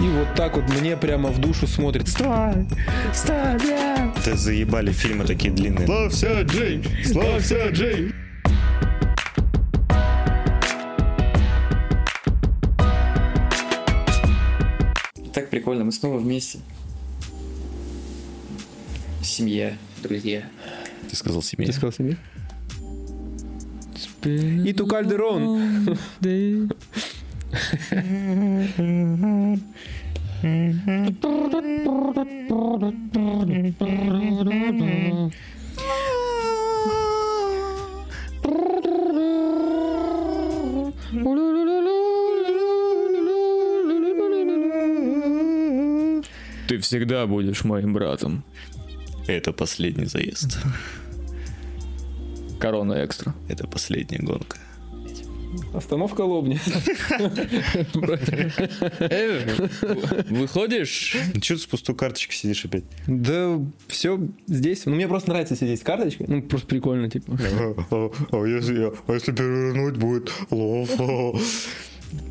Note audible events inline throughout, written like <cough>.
И вот так вот мне прямо в душу смотрит. Стой! Стой, бля! Это заебали фильмы такие длинные. Славься, Джеймс! Славься, Джеймс! Так прикольно, мы снова вместе. Семья, друзья. Ты сказал семья. Ты сказал себе? И ту Кальдерон. <laughs> Ты всегда будешь моим братом. Это последний заезд. Корона экстра. Это последняя гонка. Остановка Лобни. Выходишь? Ну что ты с пустой карточкой сидишь опять? Да все здесь. Ну, мне просто нравится сидеть с карточкой. Ну, просто прикольно, типа. А если, а если перевернуть будет лов?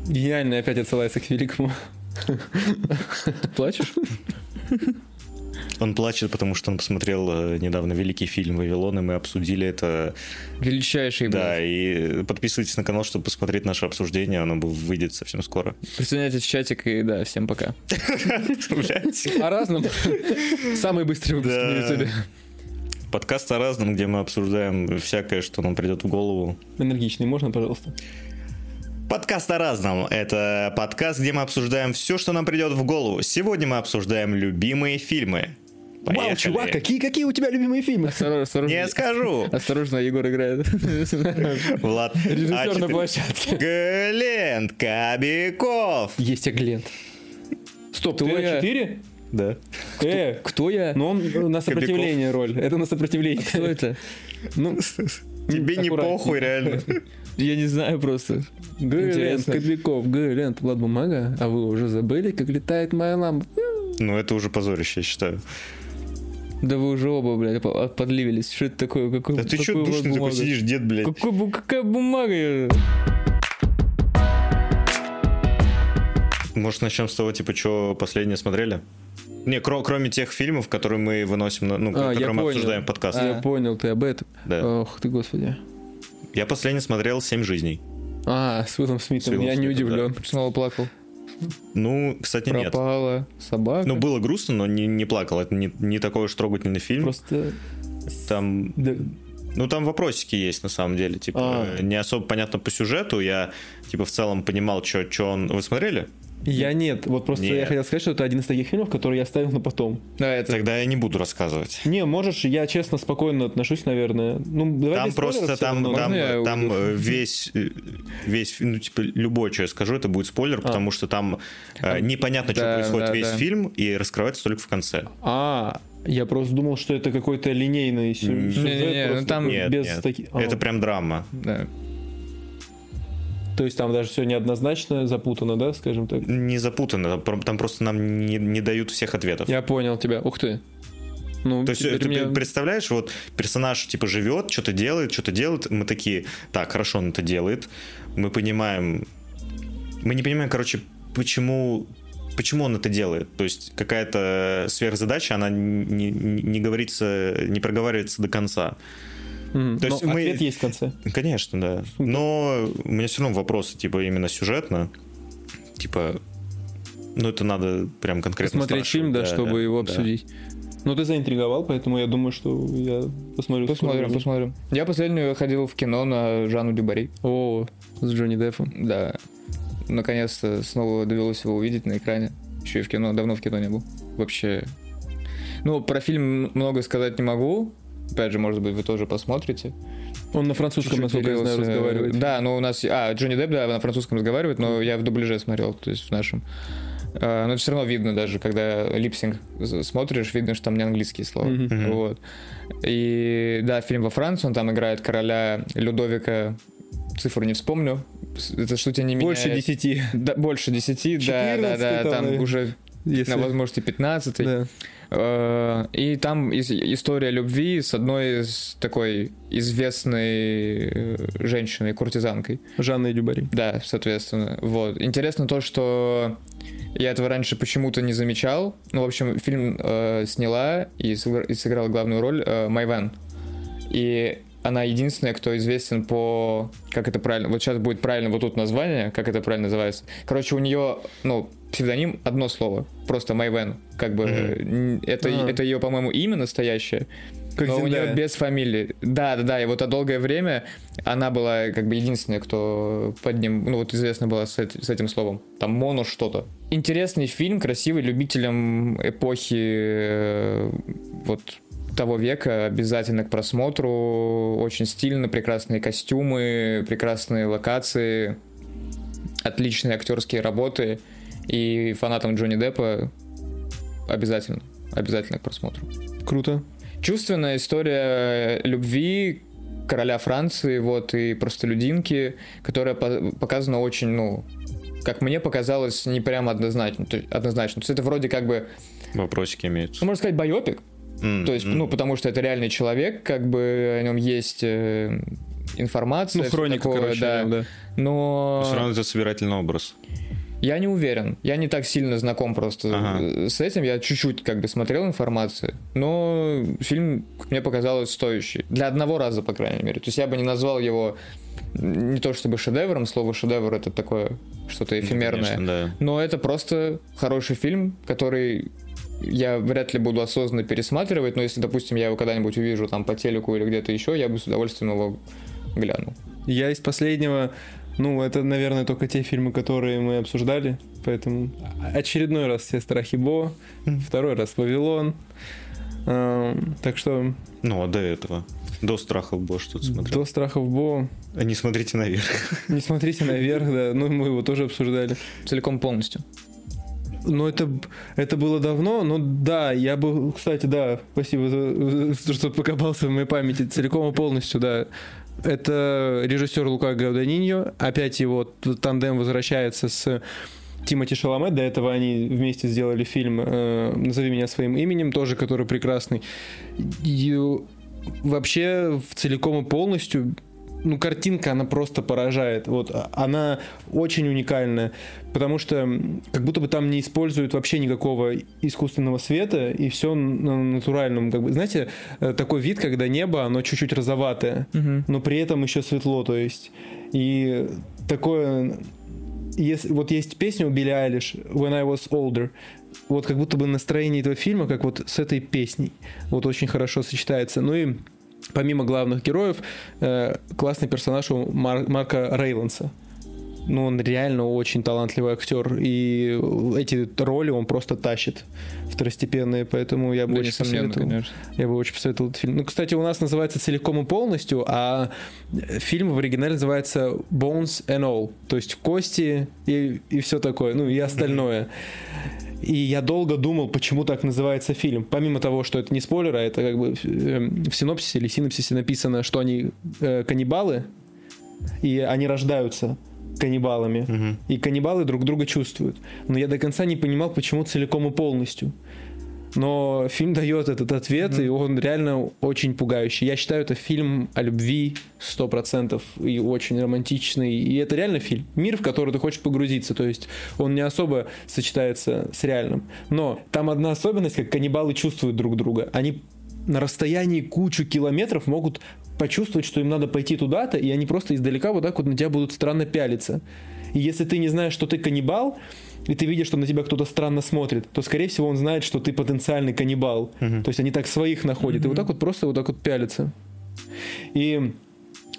Гениально опять отсылается к великому. Плачешь? Он плачет, потому что он посмотрел э, недавно великий фильм «Вавилон», и мы обсудили это. Величайший, Да, блядь. и подписывайтесь на канал, чтобы посмотреть наше обсуждение, оно выйдет совсем скоро. Присоединяйтесь в чатик и да, всем пока. <laughs> <laughs> О разном. Самый быстрый выпуск на ютубе. Подкаст о разном, где мы обсуждаем всякое, что нам придет в голову. Энергичный, можно, пожалуйста? Подкаст о разном. Это подкаст, где мы обсуждаем все, что нам придет в голову. Сегодня мы обсуждаем любимые фильмы. Поехали. Вау, чувак, какие, какие у тебя любимые фильмы? Осторожно, осторожно. Не скажу. Осторожно, Егор играет. Влад. Режиссер на А4. площадке. Глент Кобяков. Есть я Глент. Стоп, ты я? А4? Да. Э, Кто я? но он на сопротивление роль. Это на сопротивление. Кто это? Ну, Тебе не похуй, реально. Я не знаю просто. Глент, Интересно. Кобяков, Глент, Влад Бумага. А вы уже забыли, как летает моя лампа? Ну, это уже позорище, я считаю. Да вы уже оба, блядь, по- подливились. Что это такое? Какой, Да ты что душный такой сидишь, дед, блядь? Какой, какая бумага? Может, начнем с того, типа, что последнее смотрели? Не, кро- кроме тех фильмов, которые мы выносим, на, ну, А, которые мы понял. обсуждаем в подкасте. Я понял, ты об этом. Да. Ох ты, господи. Я последний смотрел «Семь жизней». А, с Уиллом Смитом, С Уиллом я не Смитом, удивлен. Снова плакал. Ну, кстати, нет. Пропала собака. Ну, было грустно, но не, не плакал. Это не, не такой уж трогательный фильм. Просто... Там, да, ну, там вопросики есть, на самом деле. Типа, А. не особо понятно по сюжету. Я, типа, в целом понимал, что он... Вы смотрели? Я нет, вот просто я Нет. хотел сказать, что это один из таких фильмов, который я оставил на потом. Да, это... Тогда я не буду рассказывать. Не, можешь, я честно, спокойно отношусь, наверное. Ну, давай Там просто там, равно. там, Можно я там э, весь, э, весь, ну, типа, любое, что я скажу, это будет спойлер, потому что там э, непонятно, что Да, происходит да, весь да. фильм, и раскрывается только в конце. А, я просто думал, что это какой-то линейный сю- Не-не-не, сюжет. ну просто там- Нет, без нет. таки- а, Это прям драма. Да. То есть там даже все неоднозначно запутано, да, скажем так? Не запутанно, там про- там просто нам не, не дают всех ответов. Я понял тебя. Ух ты. Ну, То есть теперь ты мне- представляешь, вот персонаж типа живет, что-то делает, что-то делает, мы такие, так, хорошо, он это делает, мы понимаем, мы не понимаем, короче, почему почему он это делает. То есть какая-то сверхзадача, она не, не, не говорится, не проговаривается до конца. Мгм. то есть Но мы- ответ есть в конце. Конечно, да. Но у меня все равно вопросы, типа, именно сюжетно. Типа, ну это надо прям конкретно Посмотреть фильм, да, чтобы его да. обсудить. Ну, ты заинтриговал, поэтому я думаю, что я посмотрю. Посмотрим, посмотрим. Я последнюю ходил в кино на Жанну Дюбари. О, с Джонни Деппом. Да. Наконец-то снова довелось его увидеть на экране. Еще и в кино. Давно в кино не был. Вообще. Ну, про фильм много сказать не могу. Опять же, может быть, вы тоже посмотрите. Он на французском, Чуть-чуть насколько я знаю, делился. разговаривает. Да, но у нас... А, Джонни Депп, да, на французском разговаривает, но я в дубляже смотрел, то есть в нашем. А, Но все равно видно даже, когда липсинг смотришь, видно, что там не английские слова. Мгм. Вот. И да, фильм во Франции, он там играет короля Людовика, цифру не вспомню. Это что тебя не Больше меняет? десяти. Да, больше 10, да, да, да, 14 там, там уже Если... на возможности 15. Да. Э, И там ис- история любви с одной из такой известной э, женщиной, куртизанкой. Жанна и Дюбари. Да, соответственно. Вот. Интересно то, что я этого раньше почему-то не замечал. Ну, в общем, фильм э, сняла и, сыгра- и сыграла главную роль э, Майвен. И она единственная, кто известен по... Как это правильно? Вот сейчас будет правильно вот тут название, как это правильно называется. Короче, у нее, ну, псевдоним одно слово. Просто Майвен. Как бы... н- Это, А. это ее, по-моему, имя настоящее. Как но у Зендая. нее без фамилии. Да, да, да. И вот а долгое время она была как бы единственная, кто под ним, ну вот известна была с, эт- с этим словом. Там моно что-то. Интересный фильм, красивый, любителям эпохи э, вот того века обязательно к просмотру. Очень стильно, прекрасные костюмы, прекрасные локации, отличные актерские работы. И фанатам Джонни Деппа обязательно, обязательно к просмотру. Круто. Чувственная история любви короля Франции, вот, и простолюдинки, которая по- показана очень, ну, как мне показалось, не прям однозначно. То есть, однозначно. То есть это вроде как бы, Вопросики имеются. ну, можно сказать, байопик. М, То есть, ну, потому что это реальный человек, как бы о нем есть э, информация. Ну, хроника, такое, короче, да. да. Но Все равно это собирательный образ. Я не уверен. Я не так сильно знаком просто Ага. э, с этим. Я чуть-чуть как бы смотрел информацию. Но фильм, как мне показалось, стоящий. Для одного раза, по крайней мере. То есть я бы не назвал его не то чтобы шедевром. Слово шедевр это такое что-то эфемерное. Конечно, да. Но это просто хороший фильм, который я вряд ли буду осознанно пересматривать, но если, допустим, я его когда-нибудь увижу там по телеку или где-то еще, я бы с удовольствием его глянул. Я из последнего, ну, это, наверное, только те фильмы, которые мы обсуждали, поэтому очередной раз все страхи Бо, второй раз Вавилон. Эм, Так что Ну, а до этого? До страхов Бо что-то смотрел. до страхов Бо А Не смотрите наверх. <laughs> не смотрите наверх, да, ну мы его тоже обсуждали. Целиком полностью. Ну, это, это было давно, но да, я бы, кстати, да, спасибо, за, за- что покопался в моей памяти целиком и полностью, да. Это режиссер Лука Гауданиньо, опять его тандем возвращается с Тимати Шаломе, до этого они вместе сделали фильм э, «Назови меня своим именем», тоже который прекрасный. И вообще в целиком и полностью ну, картинка, она просто поражает. Вот, а- она очень уникальная, потому что как будто бы там не используют вообще никакого искусственного света, и все на натуральном. Как бы, знаете, э, такой вид, когда небо, оно чуть-чуть розоватое, но при этом еще светло, то есть. И такое... Если, вот есть песня у Билли Айлиш «When I Was Older», вот как будто бы настроение этого фильма, как вот с этой песней, вот очень хорошо сочетается. Ну и помимо главных героев, э, классный персонаж у Мар- Марка Рейланса. Ну, он реально очень талантливый актер, и эти роли он просто тащит второстепенные, поэтому я бы Да, очень посоветовал. конечно. Я бы очень посоветовал этот фильм. Ну, кстати, у нас называется целиком и полностью, а фильм в оригинале называется Bones and All, то есть кости и, и все такое, ну и остальное. И я долго думал, почему так называется фильм. Помимо того, что это не спойлер, а это как бы э, в синопсисе или синопсисе написано, что они э, каннибалы, и они рождаются каннибалами. Мгм. И каннибалы друг друга чувствуют. Но я до конца не понимал, почему целиком и полностью. Но фильм дает этот ответ, и он реально очень пугающий. Я считаю, это фильм о любви 100% и очень романтичный. И это реально фильм. Мир, в который ты хочешь погрузиться. То есть он не особо сочетается с реальным. Но там одна особенность, как каннибалы чувствуют друг друга. Они на расстоянии кучу километров могут почувствовать, что им надо пойти туда-то, и они просто издалека вот так вот на тебя будут странно пялиться. И если ты не знаешь, что ты каннибал, и ты видишь, что на тебя кто-то странно смотрит, то, скорее всего, он знает, что ты потенциальный каннибал. То есть они так своих находят. И вот так вот просто вот так вот пялятся. И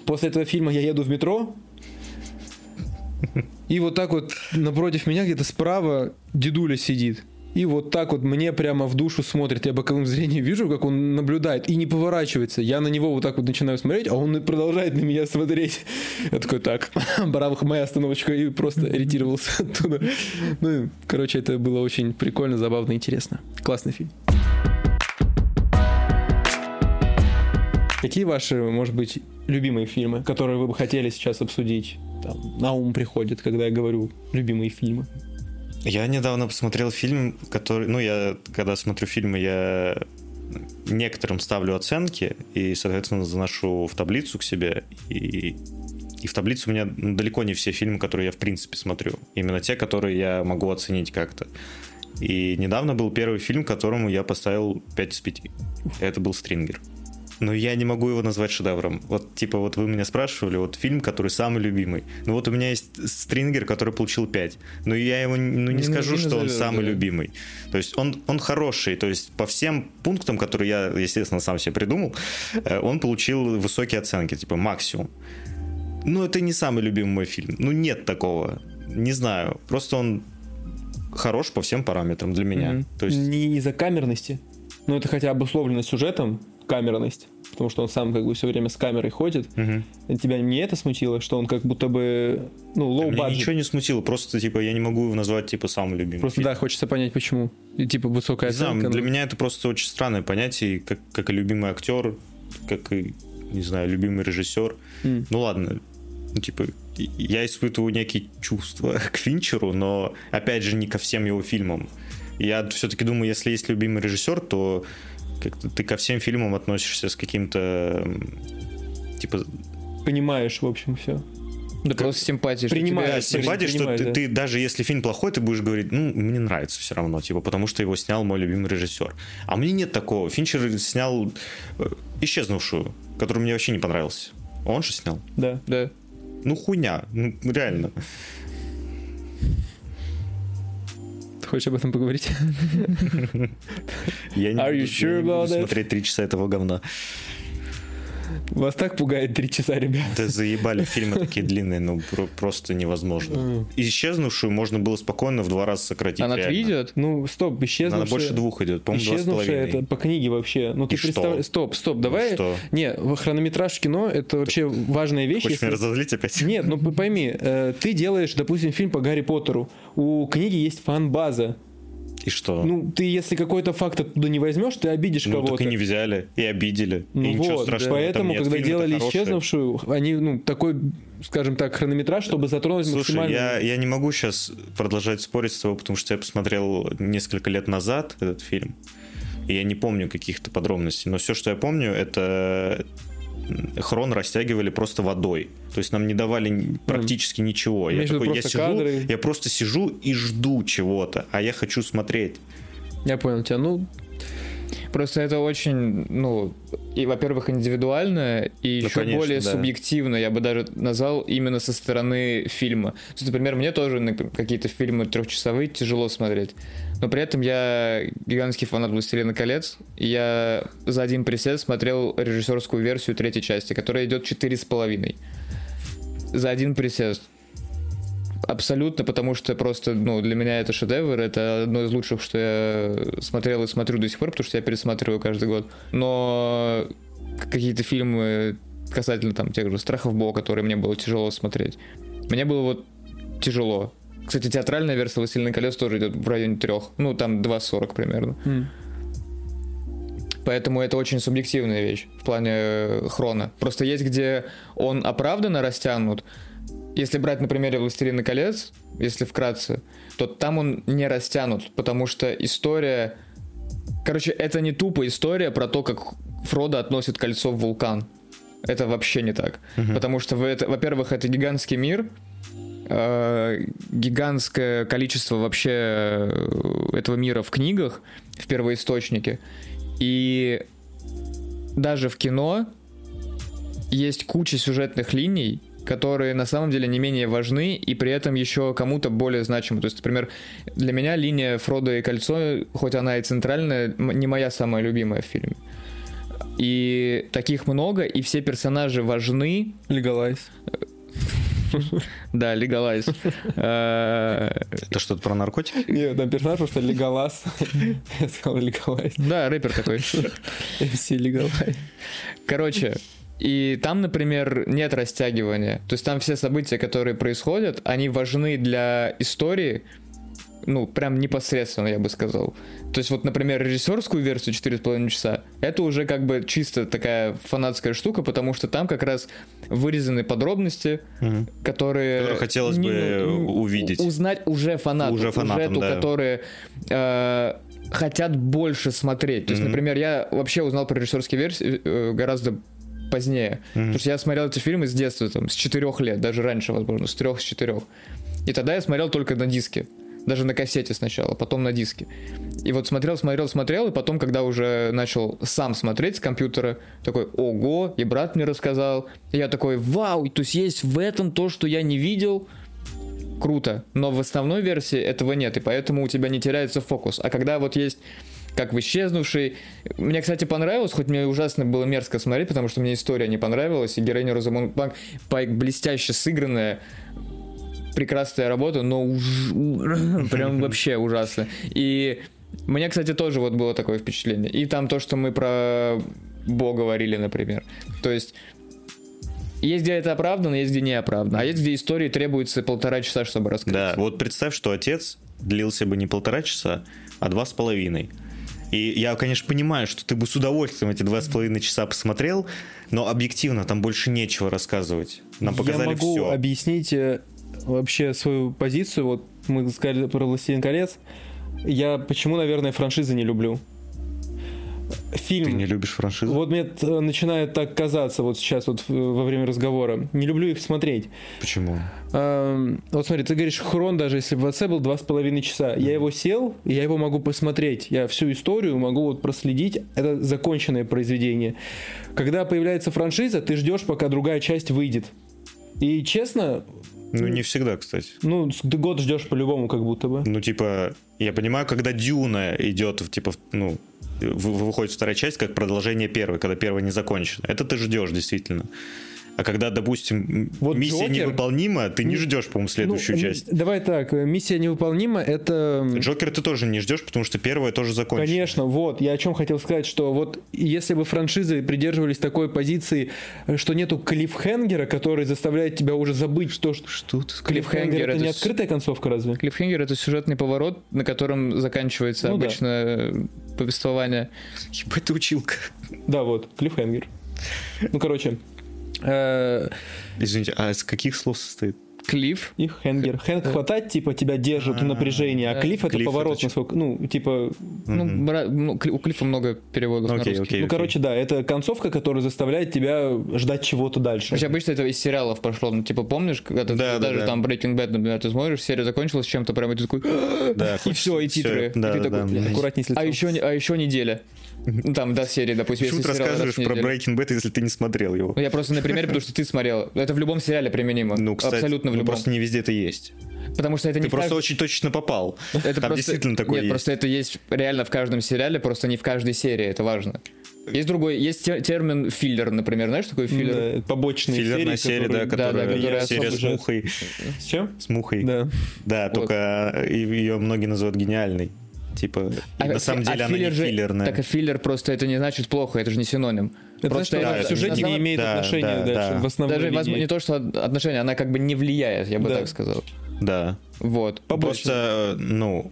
после этого фильма я еду в метро, и вот так вот напротив меня где-то справа дедуля сидит. И вот так вот мне прямо в душу смотрит. Я боковым зрением вижу, как он наблюдает и не поворачивается. Я на него вот так вот начинаю смотреть, а он продолжает на меня смотреть. Я такой, так, <laughs> браво, моя остановочка, и просто ретировался оттуда. Ну, короче, это было очень прикольно, забавно, интересно. Классный фильм. Какие ваши, может быть, любимые фильмы, которые вы бы хотели сейчас обсудить? Там, на ум приходит, когда я говорю любимые фильмы. Я недавно посмотрел фильм, который... Ну, я, когда смотрю фильмы, я некоторым ставлю оценки и, соответственно, заношу в таблицу к себе. И, и в таблицу у меня ну, далеко не все фильмы, которые я в принципе смотрю. Именно те, которые я могу оценить как-то. И недавно был первый фильм, которому я поставил 5 из 5. Это был «Стрингер». Но я не могу его назвать шедевром. Вот, типа, вот вы меня спрашивали, вот фильм, который самый любимый. Ну вот у меня есть «Стрингер», который получил 5. Но я его ну, не, не скажу, не что он самый да. любимый. То есть он, он хороший. То есть по всем пунктам, которые я, естественно, сам себе придумал, э, он получил высокие оценки, типа максимум. Но это не самый любимый мой фильм. Ну нет такого. Не знаю. Просто он хорош по всем параметрам для меня. Mm-hmm. То есть... Не из-за камерности, но это хотя обусловлено сюжетом, камерность, потому что он сам как бы все время с камерой ходит. Угу. Тебя не это смутило, что он как будто бы, ну, low budget? ничего не смутило, просто, типа, я не могу его назвать, типа, самым любимым. Просто, фильм. да, хочется понять, почему. И, типа, высокая не оценка. Знаю, но... для меня это просто очень странное понятие, как, как и любимый актер, как и, не знаю, любимый режиссер. Mm. Ну, ладно, ну, типа, я испытываю некие чувства <laughs> к Финчеру, но, опять же, не ко всем его фильмам. Я все-таки думаю, если есть любимый режиссер, то как ты ко всем фильмам относишься с каким-то типа понимаешь, в общем, все. Да как... просто симпатия. Принимаешь. Что симпатия, что ты, да. ты даже если фильм плохой, ты будешь говорить, ну, мне нравится все равно, типа, потому что его снял мой любимый режиссер. А мне нет такого. Финчер снял э, «Исчезнувшую», который мне вообще не понравился. Он же снял? Да. Да. Ну, хуйня. Ну, реально. Хочешь об этом поговорить? Я не буду смотреть три часа этого говна. Вас так пугает три часа, ребят? Да заебали, фильмы такие длинные, ну просто невозможно. Исчезнувшую можно было спокойно в два раза сократить. Она три идет? Ну, стоп, исчезнувшая... Она больше двух идет, по-моему, два с половиной. это по книге вообще. Ну, ты представляешь... Стоп, стоп, давай... Что? Не, хронометраж кино — это вообще важная вещь. Хочешь меня разозлить опять? Нет, ну пойми, э, ты делаешь, допустим, фильм по Гарри Поттеру. У книги есть фан-база. И что? Ну, ты если какой-то факт оттуда не возьмешь, ты обидишь ну, кого-то. Ну, так и не взяли, и обидели. Ну и вот, страшного поэтому, когда делали исчезнувшую, они, ну, такой, скажем так, хронометраж, чтобы затронуть Слушай, максимально... я, я не могу сейчас продолжать спорить с тобой, потому что я посмотрел несколько лет назад этот фильм, и я не помню каких-то подробностей, но все, что я помню, это хрон растягивали просто водой. То есть нам не давали практически ничего. Я, такой, я, сижу, я просто сижу и жду чего-то, а я хочу смотреть. Я понял тебя. Ну, Просто это очень, ну, и, во-первых, индивидуально, и ну, еще конечно, более да. субъективно, я бы даже назвал именно со стороны фильма. То есть, например, мне тоже какие-то фильмы трехчасовые тяжело смотреть. Но при этом я гигантский фанат «Властелина колец», и я за один присед смотрел режиссерскую версию третьей части, которая идет четыре с половиной. За один присест. Абсолютно, потому что просто, ну, для меня это шедевр, это одно из лучших, что я смотрел и смотрю до сих пор, потому что я пересматриваю каждый год. Но какие-то фильмы касательно там тех же страхов Бога, которые мне было тяжело смотреть. Мне было вот тяжело. Кстати, театральная версия «Властелина колец» тоже идет в районе трех. Ну, там 2.40 примерно. Mm. Поэтому это очень субъективная вещь в плане э, хрона. Просто есть, где он оправданно растянут, если брать на примере «Властелина колец», если вкратце, то там он не растянут, потому что история... Короче, это не тупо история про то, как Фродо относит кольцо в вулкан. Это вообще не так. Угу. Потому что, это, во-первых, это гигантский мир, э, гигантское количество вообще э, этого мира в книгах, в первоисточнике. И даже в кино есть куча сюжетных линий, которые на самом деле не менее важны и при этом еще кому-то более значимы. То есть, например, для меня линия Фродо и Кольцо, хоть она и центральная, не моя самая любимая в фильме. И таких много, и все персонажи важны. Легалайз. <laughs> Да, легалайз. <laughs> Это что-то про наркотики? Нет, там персонаж просто легалаз. Я сказал легалайз. Да, рэпер такой. <laughs> MC легалайз. Короче, и там, например, нет растягивания. То есть там все события, которые происходят, они важны для истории, ну, прям непосредственно, я бы сказал. То есть вот, например, режиссерскую версию 4,5 часа, это уже как бы чисто такая фанатская штука, потому что там как раз вырезаны подробности, Мгм. которые... Которые хотелось не- бы ну, увидеть. Узнать уже фанату. Уже фанатам, ту, да. которые э, хотят больше смотреть. То есть, Мгм. например, я вообще узнал про режиссерские версии э, гораздо позднее. Мгм. Потому что я смотрел эти фильмы с детства, там, с четырех лет, даже раньше, возможно, с трех, с четырех. И тогда я смотрел только на диске. Даже на кассете сначала, потом на диске. И вот смотрел, смотрел, смотрел, и потом, когда уже начал сам смотреть с компьютера, такой, ого, и брат мне рассказал. И я такой, вау, то есть есть в этом то, что я не видел, круто. Но в основной версии этого нет, и поэтому у тебя не теряется фокус. А когда вот есть как в исчезнувший. Мне, кстати, понравилось, хоть мне ужасно было мерзко смотреть, потому что мне история не понравилась, и героиня Розамунд Панк блестяще сыгранная, прекрасная работа, но уж- у- <laughs> прям вообще ужасно. И мне, кстати, тоже вот было такое впечатление. И там то, что мы про Бо говорили, например. То есть есть где это оправдано, есть где не оправдано. А есть где истории требуется полтора часа, чтобы раскрыть. Да, вот представь, что отец длился бы не полтора часа, а два с половиной. И я, конечно, понимаю, что ты бы с удовольствием эти два с половиной часа посмотрел, но объективно там больше нечего рассказывать. Нам показали Я могу все. объяснить э, вообще свою позицию. Вот мы сказали про «Властелин колец». Я почему, наверное, франшизы не люблю. Фильм... Ты не любишь франшизу? Вот мне начинает так казаться вот сейчас вот в- во время разговора. Не люблю их смотреть. Почему? Эм, вот смотри, ты говоришь, Хрон, даже если в ВЦ был два с половиной часа. Я его сел, и я его могу посмотреть. Я всю историю могу вот проследить. Это законченное произведение. Когда появляется франшиза, ты ждешь, пока другая часть выйдет. И честно, Ну, не всегда, кстати. ну, ты год ждешь по-любому, как будто бы. Ну, типа, я понимаю, когда Дюна идет, типа, ну, вы- выходит вторая часть как продолжение первой, когда первая не закончена. Это ты ждешь, действительно. А когда, допустим, Вот миссия Джокер- невыполнима, ты не ждешь, по-моему, следующую Ну, часть. Давай так, э, миссия невыполнима, это... Джокер ты тоже не ждешь, потому что первая тоже закончена. Конечно, вот, я о чем хотел сказать, что вот если бы франшизы придерживались такой позиции, э, что нету клиффхенгера, который заставляет тебя уже забыть, что... Что ты Клиффхенгер это это не с- открытая концовка разве? Клиффхенгер это сюжетный поворот, на котором заканчивается Ну да. обычно э, повествование. <laughs> Ебать ты училка. Да, вот, клиффхенгер. Ну, короче, Извините, а из каких слов состоит? Клифф. и хенгер. Хэнк хватать, типа, тебя держит в напряжении, а клифф это поворот, насколько, ну, типа, Ну, ну, у Клиффа много переводов на русский. ну, короче, да, это концовка, которая заставляет тебя ждать чего-то дальше. Вообще, обычно это из сериалов пошло. Ну, типа, помнишь, когда ты Да, да, даже да. там Breaking Bad, например, ты смотришь, серия закончилась чем-то, прям и ты такой, <gasps> и все, и титры. да, и ты да, такой, да. «Блядь, Аккуратней с а еще, а еще неделя. Ну, там, до серии, допустим, Почему ты если в про. Breaking Bad, если ты не смотрел его? Ну, я просто на примере, потому что ты смотрел. Это в любом сериале применимо. Ну, кстати, Абсолютно в ну, любом. просто не везде это есть. Потому что это не Ты просто очень точно попал. Это Там просто- действительно такое Нет, есть. просто это есть реально в каждом сериале, просто не в каждой серии, это важно. Есть другой, есть те- термин филлер, например, знаешь, что такое филлер? Да, побочные Филлерная серия, да, которые- да, которая которая серия с мухой. С чем? С мухой. Да. Да, Вот. только ее многие называют гениальной. Типа, и на самом деле она не же- филлерная. Так, а филлер просто это не значит плохо, это же не синоним. Это Просто значит, что она это- в сюжете да, не имеет да, отношения да, дальше да. в основной Даже, возможно, линии. не то, что от- отношения, она как бы не влияет, я бы Да. так сказал. Да. Вот. Просто, э, ну,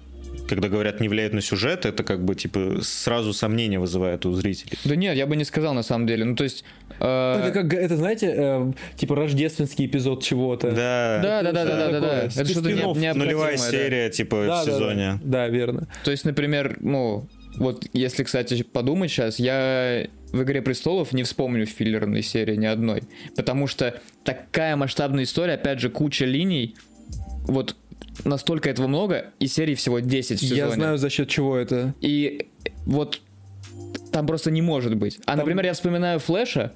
когда говорят не влияет на сюжет, это как бы, типа, сразу сомнения вызывает у зрителей. Да нет, я бы не сказал на самом деле. Ну, то есть... э, Это как, это знаете, э, типа рождественский эпизод чего-то. Да. Да, да, да, да, да, да, Это что-то не, Нулевая да. серия, типа, Да, в да, сезоне. Да, да, верно. То есть, например, ну, вот если, кстати, подумать сейчас, я в «Игре престолов» не вспомню филлерной серии ни одной. Потому что такая масштабная история, опять же, куча линий, вот настолько этого много, и серий всего 10 в сезоне. Я знаю, за счет чего это. И вот там просто не может быть. А, например, я вспоминаю Флэша,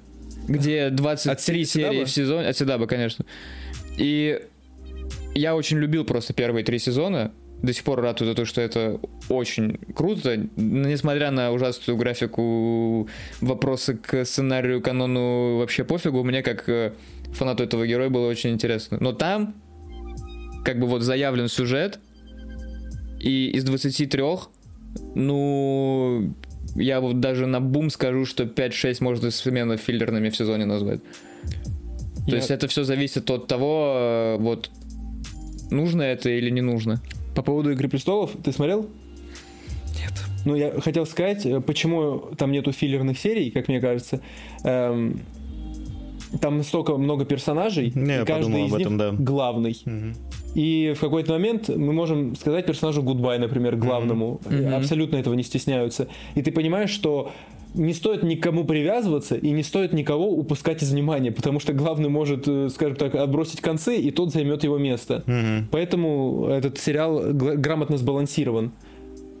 где 23 От серии Седаба? в сезоне. От Седаба, конечно. И я очень любил просто первые три сезона. До сих пор рад за то, что это очень круто. Несмотря на ужасную графику, вопросы к сценарию, канону вообще пофигу. Мне, как э, фанату этого героя, было очень интересно. Но там, как бы вот заявлен сюжет, и из 23, ну, я вот даже на бум скажу, что 5-6 можно сменно филлерными в сезоне назвать. То Я- есть это все зависит от того, э, вот, нужно это или не нужно. по поводу «Игры престолов», ты смотрел? Нет. Ну, я хотел сказать, э, почему там нету филлерных серий, как мне кажется. Эм, там настолько много персонажей, Не, и каждый из об них этом, да. главный. Мгм. И в какой-то момент мы можем сказать персонажу гудбай, например, главному. Мгм. Абсолютно этого не стесняются. И ты понимаешь, что не стоит никому привязываться и не стоит никого упускать из внимания, потому что главный может, э, скажем так, отбросить концы, и тот займет его место. Мгм. Поэтому этот сериал грамотно сбалансирован.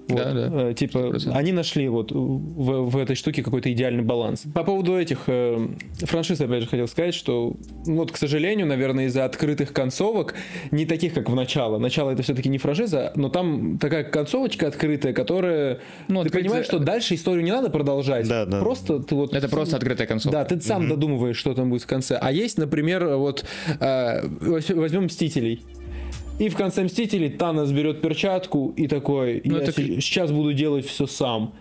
Вот, Да, да. э, Типа, 100%. они нашли вот в, в этой штуке какой-то идеальный баланс. По поводу этих э, франшиз, опять же, хотел сказать, что, ну, вот, к сожалению, наверное, из-за открытых концовок, не таких, как в начало. Начало это все-таки не франшиза, но там такая концовочка открытая, которая... Ну, ты открытая- понимаешь, что дальше историю не надо продолжать. Да, да. Просто ты вот... Это просто открытая концовка. Да, ты сам додумываешь, что там будет в конце. А есть, например, вот э, возьмем Мстителей. И в конце Мстителей Танос берет перчатку и такой, Ну, я это се- сейчас буду делать все сам.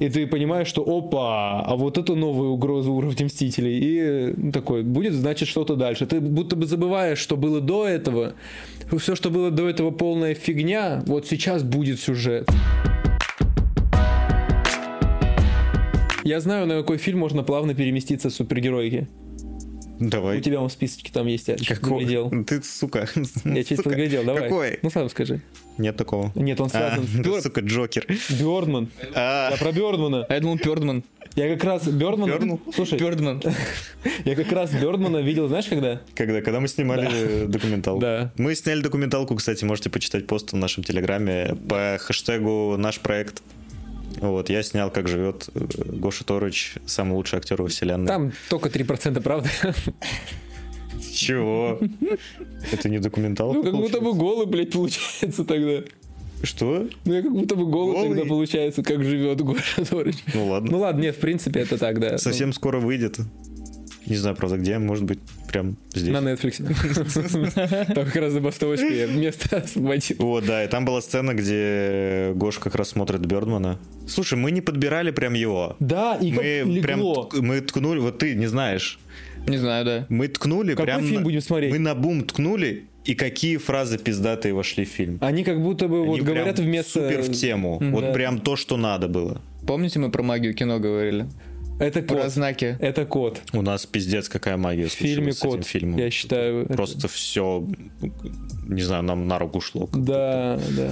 И ты понимаешь, что опа, а вот это новая угроза уровня Мстителей. И ну, такой, будет значит что-то дальше. Ты будто бы забываешь, что было до этого. Все, что было до этого полная фигня, вот сейчас будет сюжет. Я знаю, на какой фильм можно плавно переместиться с супергероики. Давай. У тебя он в списочке там есть, я чуть подглядел. <laughs> Ты, сука. Я чуть Сука. подглядел, давай. Какой? Ну сам скажи. Нет такого. Нет, он А, связан с <laughs> да, Бёр- сука, Джокер. Бёрдман. А, Я про Бёрдмана. А я думал, Пёрдман. Я как раз Бёрдмана... Бёрдман? Слушай, Пёрдман. <laughs> я как раз Бёрдмана видел, знаешь, когда? Когда, когда мы снимали документалку. Да. Мы сняли документалку, кстати, можете почитать пост в нашем телеграме по хэштегу «Наш проект». Вот, я снял, как живет э, Гоша Торыч, самый лучший актер во вселенной. Там только 3% правды. Чего? Это не документалка? Ну, как будто бы голый, блядь, получается тогда. Что? Ну, я как будто бы голый Голый? тогда получается, как живет Гоша Торыч. Ну ладно. Ну ладно, нет, в принципе, это так, да. Совсем скоро выйдет. Не знаю, правда, где. Может быть, прям здесь. На Netflix. <laughs> Там как раз забастовочка, я место освободил. Вот, да, и там была сцена, где Гош как раз смотрит Бёрдмана. Слушай, мы не подбирали прям его. Да, и Мы прям мы ткнули, вот ты не знаешь, Не знаю, да. мы ткнули Какой прям. фильм на- будем смотреть? Мы на бум ткнули, и какие фразы пиздатые вошли в фильм. Они как будто бы вот Они прям говорят вместо... Супер в тему. М, Вот да. прям то, что надо было. Помните, мы про магию кино говорили? Это Про кот. знаки. Это кот. У нас пиздец какая магия В фильме с этим кот, фильмом. я считаю. это- Просто все, не знаю, нам на руку шло. Да, да.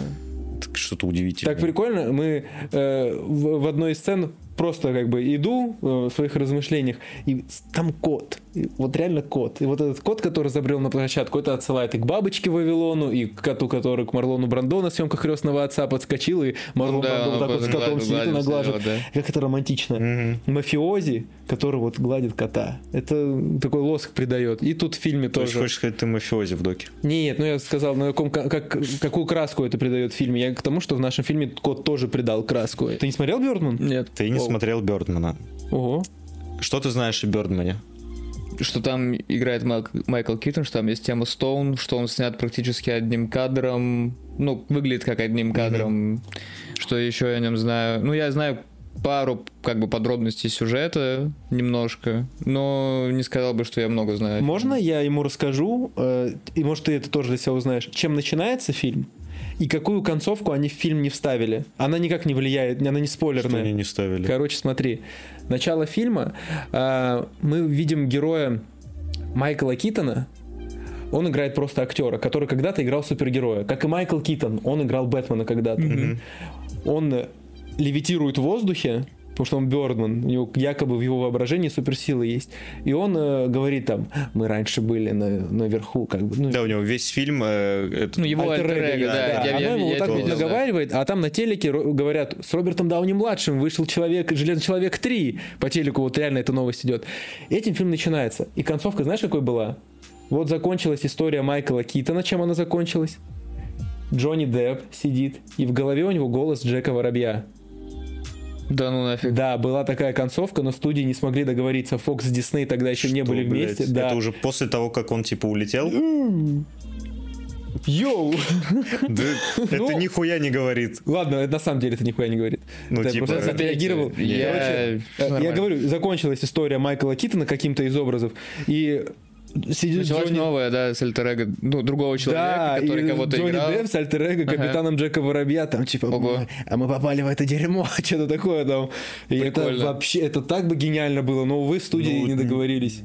Так Что-то удивительное. Так прикольно, мы э, в, в одной из сцен просто как бы иду э, в своих размышлениях, и там кот. Вот реально кот. И вот этот кот, который забрел на площадку, это отсылает и к бабочке Вавилону, и к коту, который к Марлону Брандо на съемках крестного отца подскочил, и Марлон Да, Брандо вот так вот с котом сидит и наглаживает. да. Как это романтично. Мгм. Мафиози, который вот гладит кота. Это такой лоск придает. И тут в фильме То есть, тоже. хочешь сказать, ты мафиози в доке? Нет, ну я сказал, на каком, как, какую краску это придает в фильме. Я к тому, что в нашем фильме кот тоже придал краску. Ты не смотрел Бёрдман? Нет. Ты не Воу. смотрел Бёрдмана. Ого. Что ты знаешь о Бёрдмане? Что там играет Майк- Майкл Китон, что там есть тема Стоун, что он снят практически одним кадром. Ну, выглядит как одним кадром. Что еще я о нем знаю? Ну, я знаю пару как бы подробностей сюжета немножко, но не сказал бы, что я много знаю. Можно я ему расскажу, э, и может ты это тоже для себя узнаешь, чем начинается фильм и какую концовку они в фильм не вставили. Она никак не влияет, она не Что спойлерная. они не ставили? Короче, смотри. Начало фильма. э, мы видим героя Майкла Китона. Он играет просто актера, который когда-то играл супергероя. Как и Майкл Китон, он играл Бэтмена когда-то. Он э, левитирует в воздухе, потому что он Бёрдман, у него якобы в его воображении суперсилы есть. И он э, говорит там, мы раньше были на, наверху, как бы. ну, Да, у него весь фильм... э, это- Ну, его Альтер эго, да. да. я- я- Она ему я вот так вот видел, да. наговаривает, а там на телеке говорят, с Робертом Дауни-младшим вышел человек, Железный Человек 3. По телеку вот реально эта новость идет. Этим фильм начинается. И концовка, знаешь, какой была? Вот закончилась история Майкла Китона. Чем она закончилась? Джонни Депп сидит, и в голове у него голос Джека Воробья. Да ну нафиг. Да, была такая концовка, но студии не смогли договориться. Fox и Disney тогда еще не Что, были блядь, вместе. Да. Это уже после того, как он типа улетел? Йоу! <laughs> Да это Ну, нихуя не говорит. Ладно, это на самом деле это нихуя не говорит. Ну, Это я типа, просто отреагировал. Я- Короче, э, я говорю, закончилась история Майкла Китона каким-то из образов, и сидит Началась Джонни... новая, да, с альтер эго, ну, другого человека, Да, который и кого-то Джонни играл. Депп с альтер эго Ага. капитаном Джека Воробья, там типа, Ого. «Мы- а мы попали в это дерьмо, <laughs> что-то такое там. И это Прикольно. вообще, это так бы гениально было, но, увы, студии Ну, не договорились.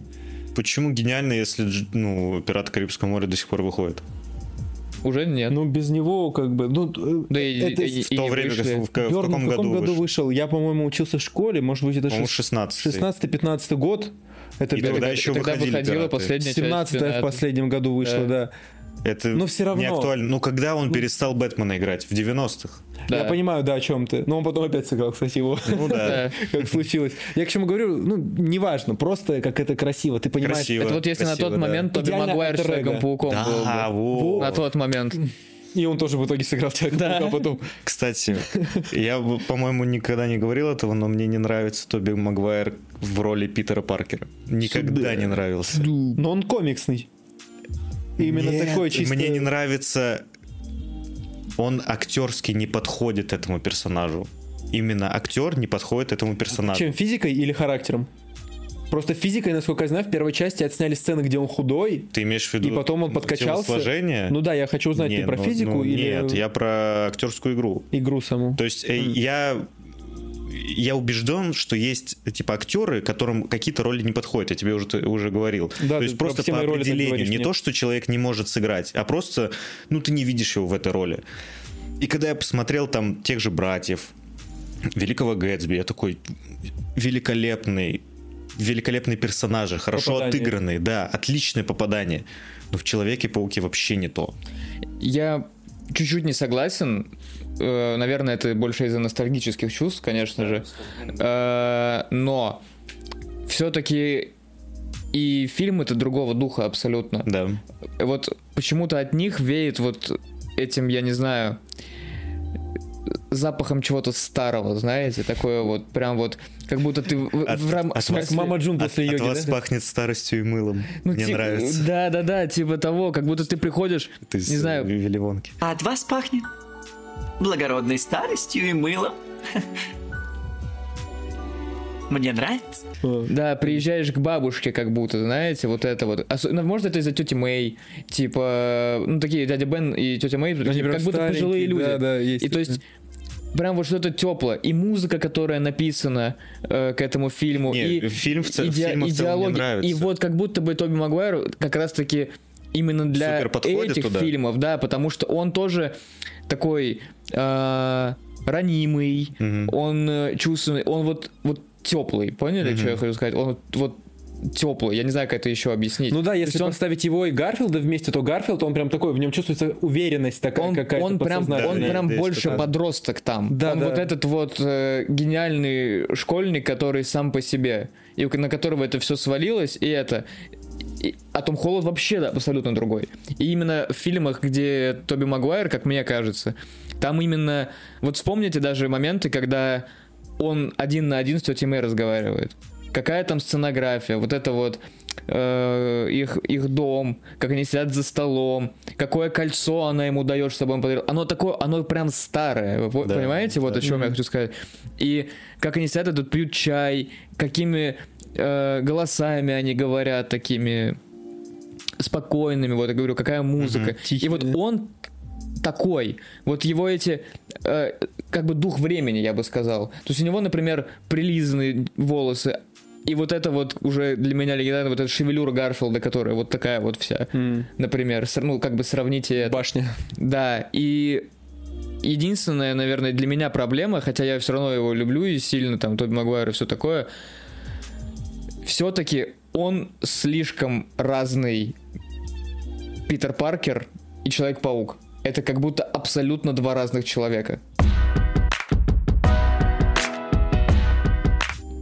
Почему гениально, если ну, «Пираты Карибского моря» до сих пор выходит? Уже нет. Ну, без него, как бы, ну, э, да это и- В и то не время, вышли. в, в в каком, в каком году, году вышел? вышел? Я, по-моему, учился в школе, может быть, это По-моему, шест- 16 16-15 год. Это И тогда еще Тогда выходили выходила «Пираты». последняя часть 17 в «Пиратов». последнем году вышло, Да. да. Это Но всё равно. не актуально. Ну, когда он перестал Бэтмена играть? В 90-х? Да. Я понимаю, да, о чем ты. Но он потом опять сыграл, кстати, его. Ну да. <laughs> Как случилось. Я к чему говорю, ну, неважно, просто как это красиво. Ты понимаешь, Красиво. Это вот если на тот да. момент Тоби Магуайр. Человеком-пауком был Да, бы. во. На тот момент. И он тоже в итоге сыграл <laughs> человека а потом. Кстати, <laughs> я, по-моему, никогда не говорил этого, но мне не нравится Тоби Магуайр в роли Питера Паркера. Никогда Сюда. не нравился. Но он комиксный. Именно Нет, такой чисто... Мне не нравится... Он актерски не подходит этому персонажу. Именно актер не подходит этому персонажу. Чем, физикой или характером? Просто физикой, насколько я знаю, в первой части отсняли сцены, где он худой, Ты имеешь в виду и потом он подкачался. телосложение? Ну да, я хочу узнать, Не, ты про ну- физику ну, или Нет, я про актерскую игру. игру саму? То есть э, я я убежден, что есть типа актеры, которым какие-то роли не подходят. Я тебе уже уже говорил. Да, то есть про просто по определению, говоришь, не нет. то, что человек не может сыграть, а просто ну ты не видишь его в этой роли. И когда я посмотрел там тех же братьев, Великого Гэтсби, я такой великолепный, великолепные персонажи, хорошо Попадание. отыгранные, да, отличное попадание. Но в Человеке-пауке вообще не то. Я чуть-чуть не согласен. Э, Наверное, это больше из-за ностальгических чувств, конечно же. Э, Но все-таки и фильм это другого духа абсолютно. Да. Вот почему-то от них веет вот этим, я не знаю, запахом чего-то старого, знаете, такое вот, прям вот, как будто ты в, От- в рам- от Как мама Джун От, после от йоги, вас да? пахнет старостью и мылом. ну, Мне типа, нравится. Да, да, да, типа того, как будто ты приходишь, Ты не знаю, э, Вилли Вонки. А от вас пахнет благородной старостью и мылом. <laughs> Мне нравится. Да, приезжаешь к бабушке, как будто, знаете, вот это вот. Осо- ну, может, это из-за тети Мэй, типа, ну, такие дядя Бен и тетя Мэй, Они как будто пожилые люди. Да, да, есть. И то есть, прям вот что-то теплое. И музыка, которая написана э, к этому фильму. Не, и фильм в, ц... иде- фильм в целом мне нравится. И вот как будто бы Тоби Магуайр как раз-таки именно для этих туда. фильмов, да, потому что он тоже такой э, ранимый, Мгм. он э, чувственный, он вот, вот теплый, поняли, что я хочу сказать? Он вот, вот теплый, я не знаю, как это еще объяснить. Ну да, если есть он, поставить его и Гарфилда вместе, то Гарфилд, он прям такой, в нем чувствуется уверенность такая он, какая-то он прям, он подсознательная. прям Да, больше подросток там. Да, он да. вот этот вот э, гениальный школьник, который сам по себе, и на которого это все свалилось, и это. И- а Том Холланд вообще да, абсолютно другой. И именно в фильмах, где Тоби Магуайр, как мне кажется, там именно... Вот вспомните даже моменты, когда он один на один с тетей Мэй разговаривает. Какая там сценография, вот это вот э, их, их дом, как они сидят за столом, какое кольцо она ему дает, чтобы он подарил. Оно такое, оно прям старое, вы Да, понимаете, вот да. о чем я хочу сказать. И как они сидят, тут пьют чай, какими э, голосами они говорят, такими спокойными, вот я говорю, какая музыка. Мгм. И вот он такой, вот его эти, э, как бы дух времени, я бы сказал. То есть у него, например, прилизанные волосы, и вот это вот уже для меня легендарно, вот эта шевелюра Гарфилда, которая вот такая вот вся, М, например, ну, как бы сравните. Башня. Да, и единственная, наверное, для меня проблема, хотя я все равно его люблю и сильно, там, Тоби Магуайр и все такое, все-таки он слишком разный Питер Паркер и Человек-паук. Это как будто абсолютно два разных человека.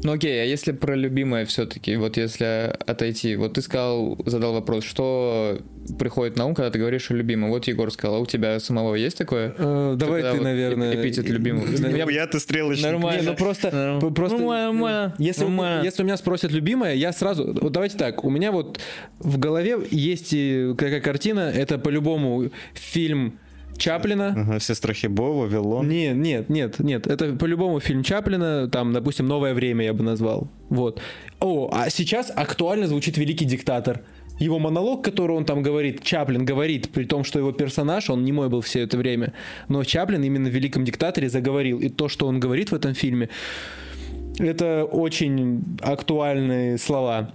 Ну окей, а если про любимое все-таки, вот если отойти, вот ты сказал, задал вопрос, что приходит на ум, когда ты говоришь о любимом. Вот Егор сказал, а у тебя самого есть такое? Э, Давай ты, вот наверное... эпитет любимого. Да, Ну, я- Я ты стрелочник. Нормально. Не, ну просто, Нормально. нормально. если, Нормально. если у меня спросят любимое, я сразу, вот давайте так, у меня вот в голове есть и какая картина, это по-любому фильм Чаплина. Ага, все страхи Бо, Вавилон. Нет, нет, нет, нет. Это по-любому фильм Чаплина, там, допустим, «Новое время» я бы назвал. Вот. О, а сейчас актуально звучит «Великий диктатор». его монолог, который он там говорит, Чаплин говорит, при том, что его персонаж, он не мой был все это время, но Чаплин именно в «Великом диктаторе» заговорил. И то, что он говорит в этом фильме, это очень актуальные слова.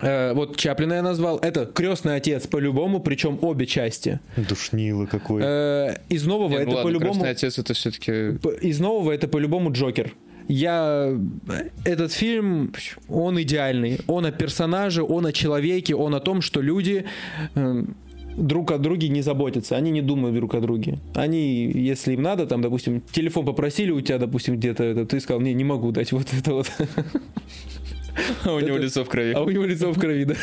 Э, Вот Чаплина я назвал. Это крестный отец по-любому, причем обе части. Душнило какой. Э, Из нового Не, ну это ладно, по-любому... «Крестный отец» это все-таки... Из нового это по-любому Джокер. Я... Этот фильм, он идеальный. Он о персонаже, он о человеке, он о том, что люди э, друг о друге не заботятся. Они не думают друг о друге. Они, если им надо, там, допустим, телефон попросили у тебя, допустим, где-то, это, ты сказал, не, не могу дать вот это вот. <laughs> А у него лицо в крови. А у него лицо в крови, да.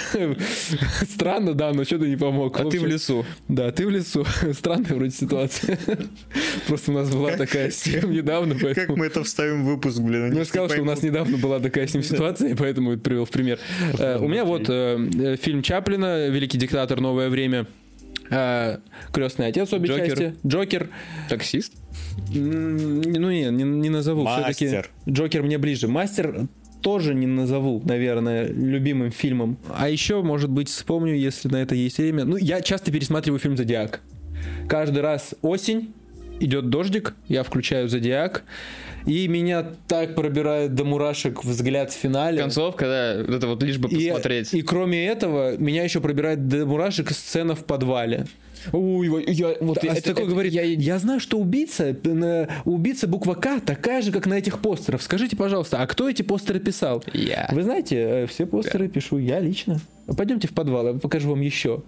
Странно, да, но что ты не помог. А ты в лесу. Да, ты в лесу. <laughs> Странная вроде ситуация. <laughs> Просто у нас была такая <laughs> с ним недавно, Как поэтому... мы это вставим в выпуск, блин? Ну, я сказал, что у нас недавно была такая с ним ситуация, и поэтому это привел в пример. Э, У меня вот э, э, фильм Чаплина «Великий диктатор. Новое время». Крестный отец обе Джокер. части. Джокер. Таксист? Ну, не, не, не назову. Все-таки Мастер. Джокер мне ближе. Мастер тоже не назову, наверное, любимым фильмом. А еще, может быть, вспомню, если на это есть время. Ну, я часто пересматриваю фильм «Зодиак». Каждый раз осень, идет дождик, я включаю «Зодиак», и меня так пробирает до мурашек взгляд в финале. Концовка, да, это вот лишь бы И, посмотреть. и кроме этого, меня еще пробирает до мурашек сцена в подвале. Ой, я, вот А это- такой это- говорит, я- я... знаю, что убийца, у убийцы буква К такая же, как на этих постерах. Скажите, пожалуйста, а кто эти постеры писал? Я. Вы знаете, э, все постеры пишу я лично. Пойдемте в подвал, я покажу вам еще.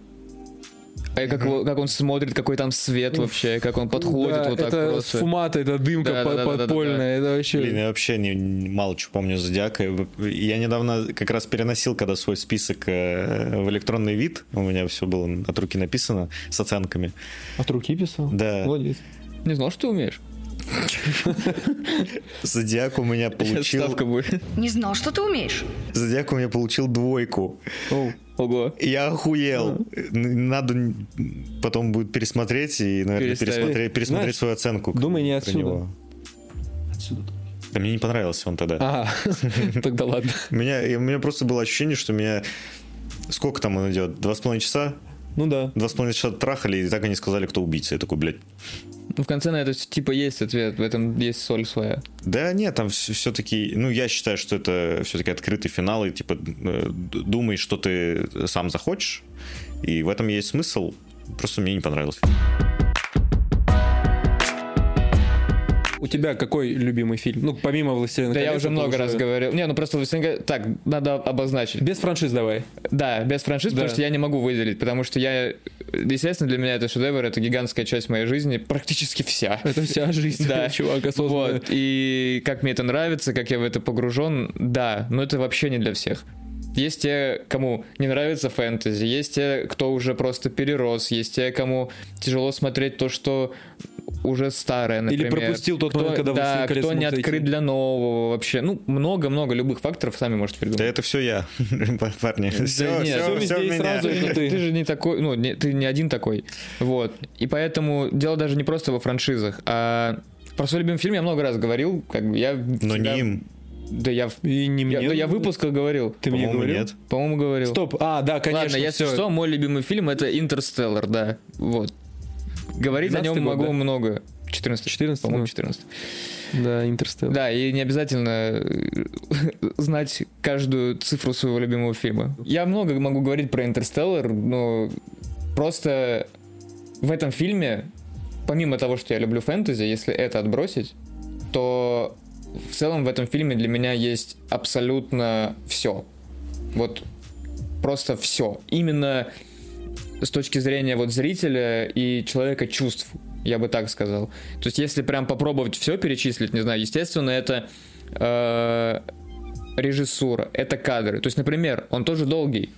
А как, его- как он смотрит, какой там свет вообще, как он подходит Да, вот так это просто. сфумата, это дымка Да, да, по- да, да, да, да. подпольная, это вообще... Блин, я вообще не, мало чего помню Зодиака. Я недавно как раз переносил, когда свой список э, в электронный вид. У меня все было от руки написано с оценками. От руки писал? Да. Молодец. Не знал, что ты умеешь. Зодиак у меня <laughs> получил... Не знал, что ты умеешь. Зодиак у меня получил двойку. Ого. Я охуел. Н- Надо потом будет пересмотреть и, наверное, пересмотреть, пересмотреть Знаешь, свою оценку. думай не отсюда. него. Да мне не понравился он тогда. Ага, <laughs> тогда ладно. У меня, у меня просто было ощущение, что меня... Сколько там он идет? Два с половиной часа? Ну да. Два с половиной часа трахали, и так и не сказали, кто убийца. Я такой, блядь. Ну, в конце на это типа есть ответ, в этом есть соль своя. Да нет, там все-таки, ну я считаю, что это все-таки открытый финал, и типа э, думай, что ты сам захочешь, и в этом есть смысл. Просто мне не понравилось. У тебя какой любимый фильм? Ну, помимо «Властелина Да я колец», уже много раз говорил. Не, ну просто «Властелин колец». Так, надо обозначить. Без франшиз давай. Да, без франшиз, Да. потому что я не могу выделить, потому что я... Естественно, для меня это шедевр, это гигантская часть моей жизни, практически вся. Это вся жизнь, <laughs> Да. чувак. Вот, и как мне это нравится, как я в это погружен, да, но это вообще не для всех. Есть те, кому не нравится фэнтези, есть те, кто уже просто перерос, есть те, кому тяжело смотреть то, что уже старое, например. пропустил тот кто, момент, когда да, «Властелин колец» кто не мог зайти. открыт для нового вообще. Ну, много-много любых факторов сами можете придумать. Да это все я, <laughs> парни. Все, нет, все, и меня. сразу ты. ты. же не такой, ну, не- ты не один такой. Вот. И поэтому дело даже не просто во франшизах, а про свой любимый фильм я много раз говорил, как бы я Но всегда- не им. Да я, в- И не мне. я, да я в выпусках говорил. Ты мне говорил? нет. По-моему, говорил. Стоп. А, да, конечно. Ладно, если всё. что, мой любимый фильм это Интерстеллар, да. Вот. Говорить о 12-й нем год, могу да? много. 14 14-й, по-моему, ну. 14 Да, Интерстеллар. Да, и не обязательно э, знать каждую цифру своего любимого фильма. Я много могу говорить про Интерстеллар, но просто в этом фильме, помимо того, что я люблю фэнтези, если это отбросить, то в целом в этом фильме для меня есть абсолютно все. Вот просто все. Именно с точки зрения вот зрителя и человека чувств, я бы так сказал. То есть, если прям попробовать все перечислить, не знаю, естественно, это э, режиссура, это кадры. То есть, например, он тоже долгий.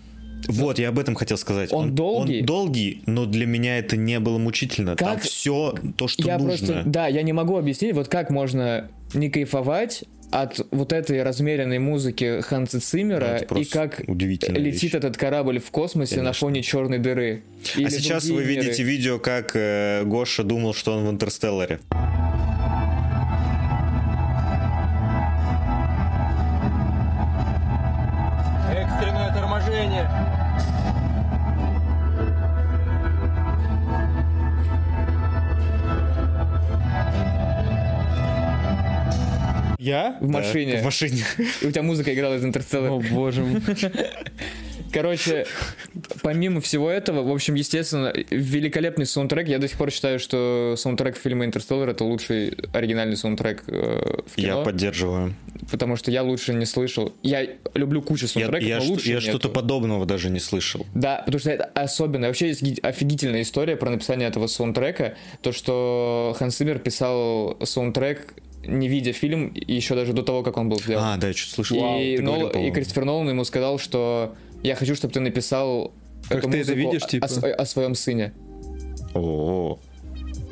Вот, я об этом хотел сказать. Он долгий? Он долгий, но для меня это не было мучительно. Там Как- все то, что я нужно. просто, да, я не могу объяснить, вот как можно не кайфовать от вот этой размеренной музыки Ханса Ну, Циммера это и как летит вещь. этот корабль в космосе на Конечно. фоне черной дыры. А сейчас вы миры. видите видео, как э, Гоша думал, что он в Интерстелларе. Я? в машине. В машине. И у тебя музыка играла из Интерстеллара. О, боже мой. Короче, помимо всего этого, в общем, естественно, великолепный саундтрек. Я до сих пор считаю, что саундтрек фильма «Интерстеллар» — это лучший оригинальный саундтрек э, в кино. Я поддерживаю. Потому что я лучше не слышал. Я люблю кучу Я, саундтреков, я но что- лучше я что-то подобного даже не слышал. Да, потому что это особенно. Вообще есть ги- офигительная история про написание этого саундтрека. То, что Ханс Циммер писал саундтрек, не видя фильм, и еще даже до того, как он был сделан. А, да, я что-то слышал. и, Ты Нол- говорил, и. Кристофер Нолан ему сказал, что я хочу, чтобы ты написал Как эту ты это видишь, о- типа? о, сво- о своем сыне. О,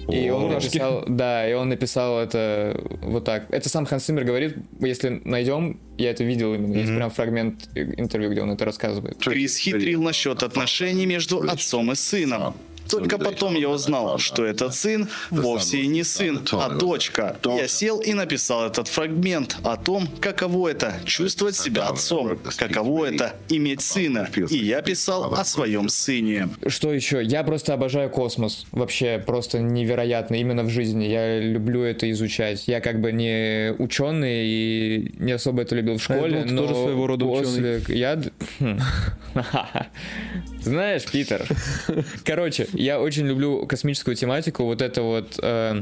И он О. написал, да, и он написал это вот так. Это сам Ханс Циммер говорит, если найдем, я это видел именно, есть прям фрагмент интервью, где он это рассказывает. Крис хитрил насчет отношений между отцом и сыном. Только потом я узнал, что этот сын вовсе и не сын, а дочка. Я сел и написал этот фрагмент о том, каково это чувствовать себя отцом, каково это иметь сына. И я писал о своем сыне. Что еще? Я просто обожаю космос. Вообще просто невероятно. Именно в жизни. Я люблю это изучать. Я как бы не ученый и не особо это любил в А я школе, думал, ты но тоже своего рода после... Я... д- Хм. <laughs> Знаешь, Питер. Короче, я очень люблю космическую тематику. Вот это вот э,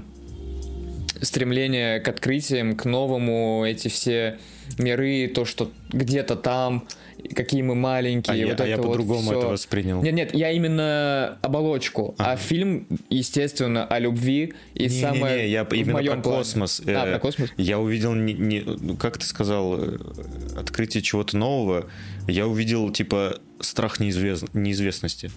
стремление к открытиям, к новому, эти все миры, то, что где-то там, какие мы маленькие. А я- вот а я вот по-другому всё. это воспринял. Нет, нет, я именно оболочку, а фильм, естественно, о любви и Не-не-не, самое я в именно моем про плане. космос. А, Э, про космос? Я увидел, не, не- ну, как ты сказал, э, открытие чего-то нового. Я увидел, типа, страх неизвест- неизвестности.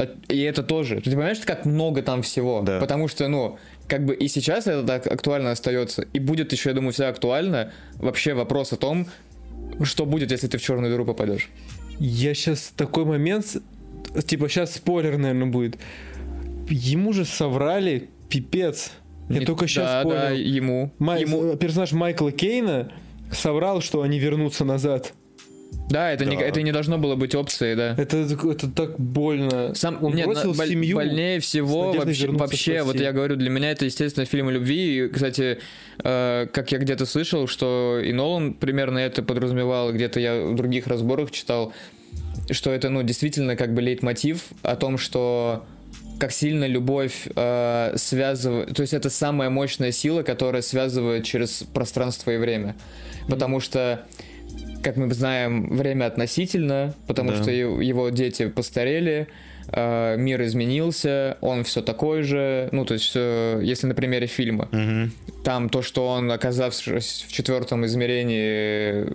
А- И это тоже. Ты понимаешь, как много там всего? Да. Потому что, ну, как бы и сейчас это так актуально остается, и будет еще, я думаю, всегда актуально. Вообще вопрос о том, что будет, если ты в черную дыру попадешь. Я сейчас такой момент, типа сейчас спойлер, наверное, будет. Ему же соврали, пипец. Я Не- только сейчас да, понял. да, ему. Май- ему. Персонаж Майкла Кейна соврал, что они вернутся назад. Да, это, Не, Да. это не должно было быть опцией, да. Это, это так больно. Сам, Он нет, бросил боль- семью. больнее всего вообще, вообще вот я говорю, для меня это, естественно, фильм о любви. И, кстати, э, как я где-то слышал, что и Нолан примерно это подразумевал, где-то я в других разборах читал, что это, ну, действительно как бы лейтмотив о том, что как сильно любовь э, связывает... То есть это самая мощная сила, которая связывает через пространство и время. Потому что, как мы знаем, время относительно, потому Да. что его дети постарели, э, мир изменился, он все такой же. Ну, то есть, э, если на примере фильма, Мгм. там то, что он, оказавшись в четвертом измерении,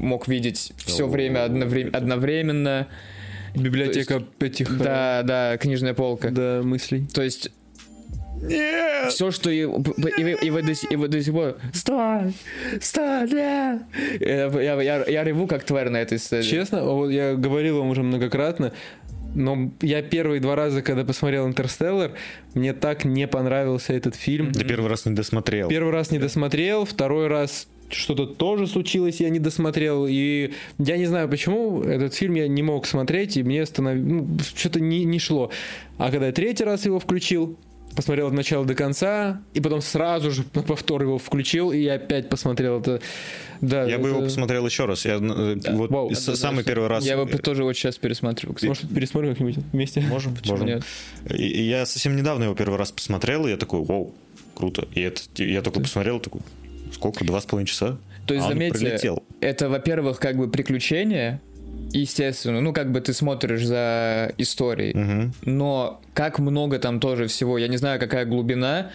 мог видеть все О. время одновре- одновременно. Библиотека этих... э, Да, да, книжная полка. да, мыслей. То есть все, что и, и, вы- и вы до и вы до сих пор Стой! Стой! нет!» Я, я, я, я реву как тварь на этой сцене. Честно, вот я говорил вам уже многократно, но я первые два раза, когда посмотрел «Интерстеллар», мне так не понравился этот фильм. Ты первый раз не досмотрел. Первый раз не досмотрел, второй раз что-то тоже случилось, я не досмотрел. И я не знаю почему, этот фильм я не мог смотреть, и мне станов... ну, что-то не, не шло. А когда я третий раз его включил, посмотрел от начала до конца, и потом сразу же на <laughs> повтор его включил, и опять посмотрел это. Да, Я бы это- его посмотрел еще раз. Я, э, вот Вау. с- самый первый раз. Я его тоже вот сейчас пересматриваю. кстати. Может, пересмотрим как-нибудь вместе? Можем, Почему можем. нет? И- и я совсем недавно его первый раз посмотрел, и я такой, вау, круто. И это, я такой посмотрел, такой, сколько, два с половиной часа? То есть, А он заметьте, прилетел. это, во-первых, как бы приключение, естественно, ну, как бы ты смотришь за историей, Мгм. но как много там тоже всего, я не знаю, какая глубина,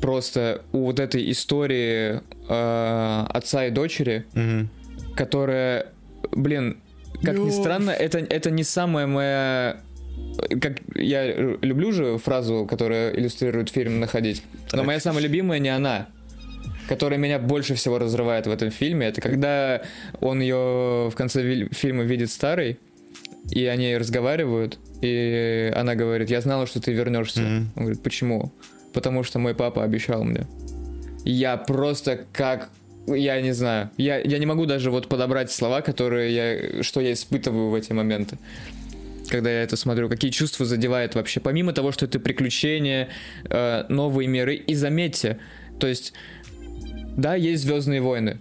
просто у вот этой истории э, отца и дочери, Мгм. которая, блин, как ни Ёф. странно, это, это не самая моя... Как я люблю же фразу, которая иллюстрирует фильм находить, но моя самая любимая не она, которая меня больше всего разрывает в этом фильме. Это когда он ее в конце фильма видит старой, и они разговаривают, и она говорит, я знала, что ты вернешься. Мгм. Он говорит, почему? Потому что мой папа обещал мне. Я просто как я не знаю. Я, я не могу даже вот подобрать слова, которые я, что я испытываю в эти моменты. Когда я это смотрю, какие чувства задевает вообще. Помимо того, что это приключения, э, новые миры. И заметьте, то есть Да, есть Звездные войны.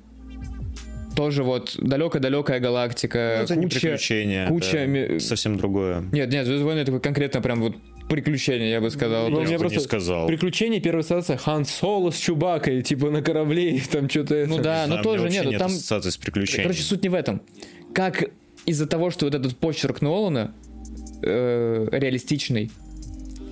Тоже вот далекая-далекая галактика. Ну, это не куча, приключения. куча это ми- совсем другое. Нет, нет, Звездные войны это конкретно прям вот приключение, я бы сказал. Ну, То у есть- меня бы не просто сказал. приключение, первая ассоциация Хан Соло с Чубакой, типа на корабле, и <laughs> там что-то Ну это. да, но Да, тоже нет, нет там ассоциации с приключениями. Короче, суть не в этом. Как из-за того, что вот этот почерк Нолана э, реалистичный,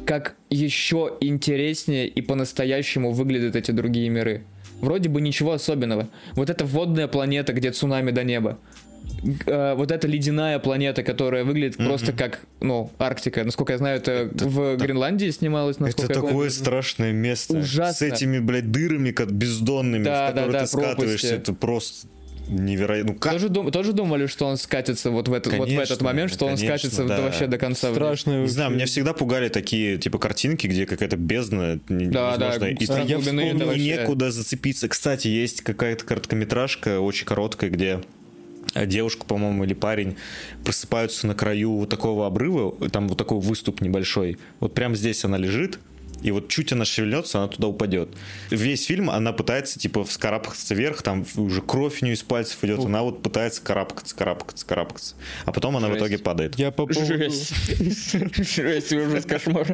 как еще интереснее и по-настоящему выглядят эти другие миры. Вроде бы ничего особенного. Вот эта водная планета, где цунами до неба. Э, вот эта ледяная планета, которая выглядит просто как, ну, Арктика. Насколько я знаю, это, в Гренландии снималось, Это такое помню. страшное место. Ужасно. С этими, блядь, дырами, как бездонными, Да, в да, которые да, ты скатываешься. пропасти. Это просто невероятно. Ну как? Тоже, дум- тоже думали, что он скатится вот в, этот, вот в этот Конечно, момент, что он конечно, скатится да. вообще до конца? Страшно. Не знаю, меня всегда пугали такие, типа, картинки, где какая-то бездна не- Да, да, и страх ты- глубины это вообще- некуда зацепиться. Кстати, есть какая-то короткометражка, очень короткая, где э, девушка, по-моему, или парень просыпаются на краю вот такого обрыва, там вот такой выступ небольшой. Вот прямо здесь она лежит, и вот чуть она шевельнется, она туда упадет. Весь фильм она пытается, типа, вскарабкаться вверх, там уже кровь у нее из пальцев идет, она вот пытается карабкаться, карабкаться, карабкаться. А потом она в Жесть. итоге падает. Я по поводу... Жесть. Жесть, ужас, кошмар.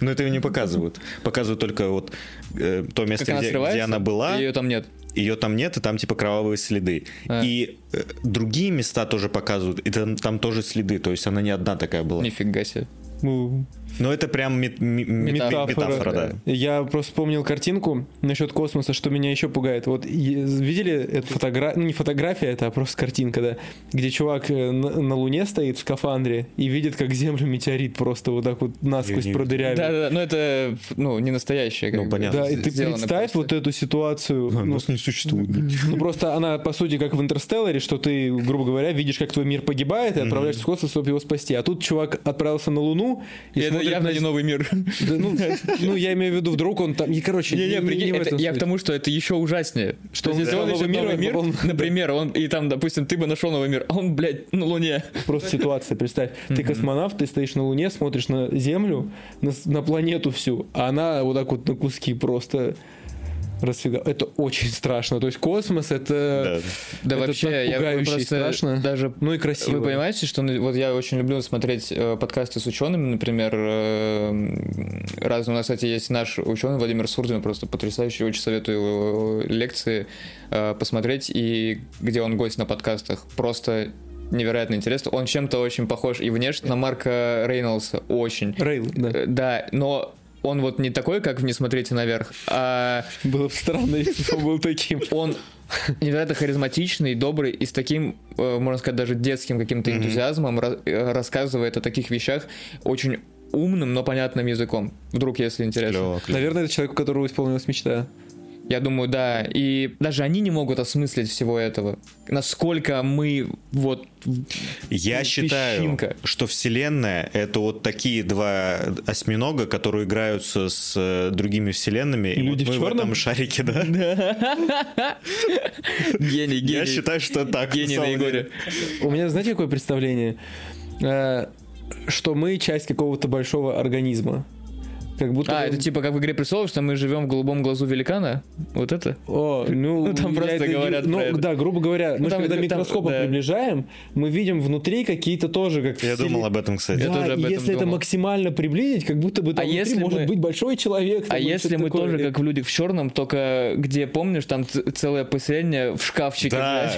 Но это ее не показывают. Показывают только вот э, то место, она где, где она была. Ее там нет. Ее там нет, и там типа кровавые следы. А. И э, другие места тоже показывают, и там, там тоже следы. То есть она не одна такая была. Нифига себе. Ну, Но это прям мет- ми- Метафора, метафора, да. Я просто вспомнил картинку насчет космоса, что меня еще пугает. Вот видели эту фотографию, ну не фотография, это а просто картинка, да, где чувак э, на, на Луне стоит в скафандре и видит, как Землю метеорит просто вот так вот насквозь не- продырявит. Да, да, да, но это, ну, не настоящее. как Ну, понятно. Да, и ты представь просто. вот эту ситуацию. ну, Нас не существует. ну, просто она, по сути, как в Интерстелларе, что ты, грубо говоря, видишь, как твой мир погибает, и отправляешься в космос, чтобы его спасти. А тут чувак отправился на Луну, и, И смотрит явно не новый мир. Да, ну, ну, я имею в виду, вдруг он там... И, короче, не- прикинь, не это- я к тому, что это еще ужаснее. Что То он новый мир, новый мир, он- например, он, и там, допустим, ты бы нашел новый мир, а он, блядь, на Луне. Просто ситуация, представь. Ты космонавт, ты стоишь на Луне, смотришь на Землю, на планету всю, а она вот так вот на куски просто расфига. Это очень страшно. То есть космос это... Да это вообще, так я просто страшно. даже Ну и красиво. Вы понимаете, что ну, вот я очень люблю смотреть э, подкасты с учеными, например, э, разные. У нас, кстати, есть наш ученый Владимир Сурдин, просто потрясающий, очень советую его лекции э, посмотреть, и где он гость на подкастах. Просто невероятно интересно. Он чем-то очень похож и внешне на Марка Рейнольдса, очень. Рейл, да. Э, Да, но он вот не такой, как в «Не смотрите наверх», а Было бы странно, если бы он был таким. он невероятно харизматичный, добрый и с таким, э, можно сказать, даже детским каким-то энтузиазмом э, рассказывает о таких вещах очень умным, но понятным языком. Вдруг, если интересно. Клево, клево. Наверное, это человек, у которого исполнилась мечта. Я думаю, да. И даже они не могут осмыслить всего этого. Насколько мы вот... Я считаю, Песчинка. что Вселенная — это вот такие два осьминога, которые играются с э, другими вселенными. И, люди вот в мы в этом шарике, да? <laughs> Гений, гений. Я считаю, что так. Гений на Егоре. У меня, знаете, какое представление? Э, Что мы часть какого-то большого организма. Как будто... А, это типа как в «Игре престолов», что мы живем в голубом глазу великана? Вот это? О, ну, Ну, там я просто это говорят Ну, про это. да, грубо говоря, мы же там- когда там- микроскопом да. приближаем, мы видим внутри какие-то тоже как... Я стиле- думал об этом, кстати. Я Да, тоже об и этом если это думал. максимально приблизить, как будто бы там А внутри если может мы- быть большой человек. А если мы такое. тоже как в «Людях в черном», только где, помнишь, там целое поселение в шкафчике, Да.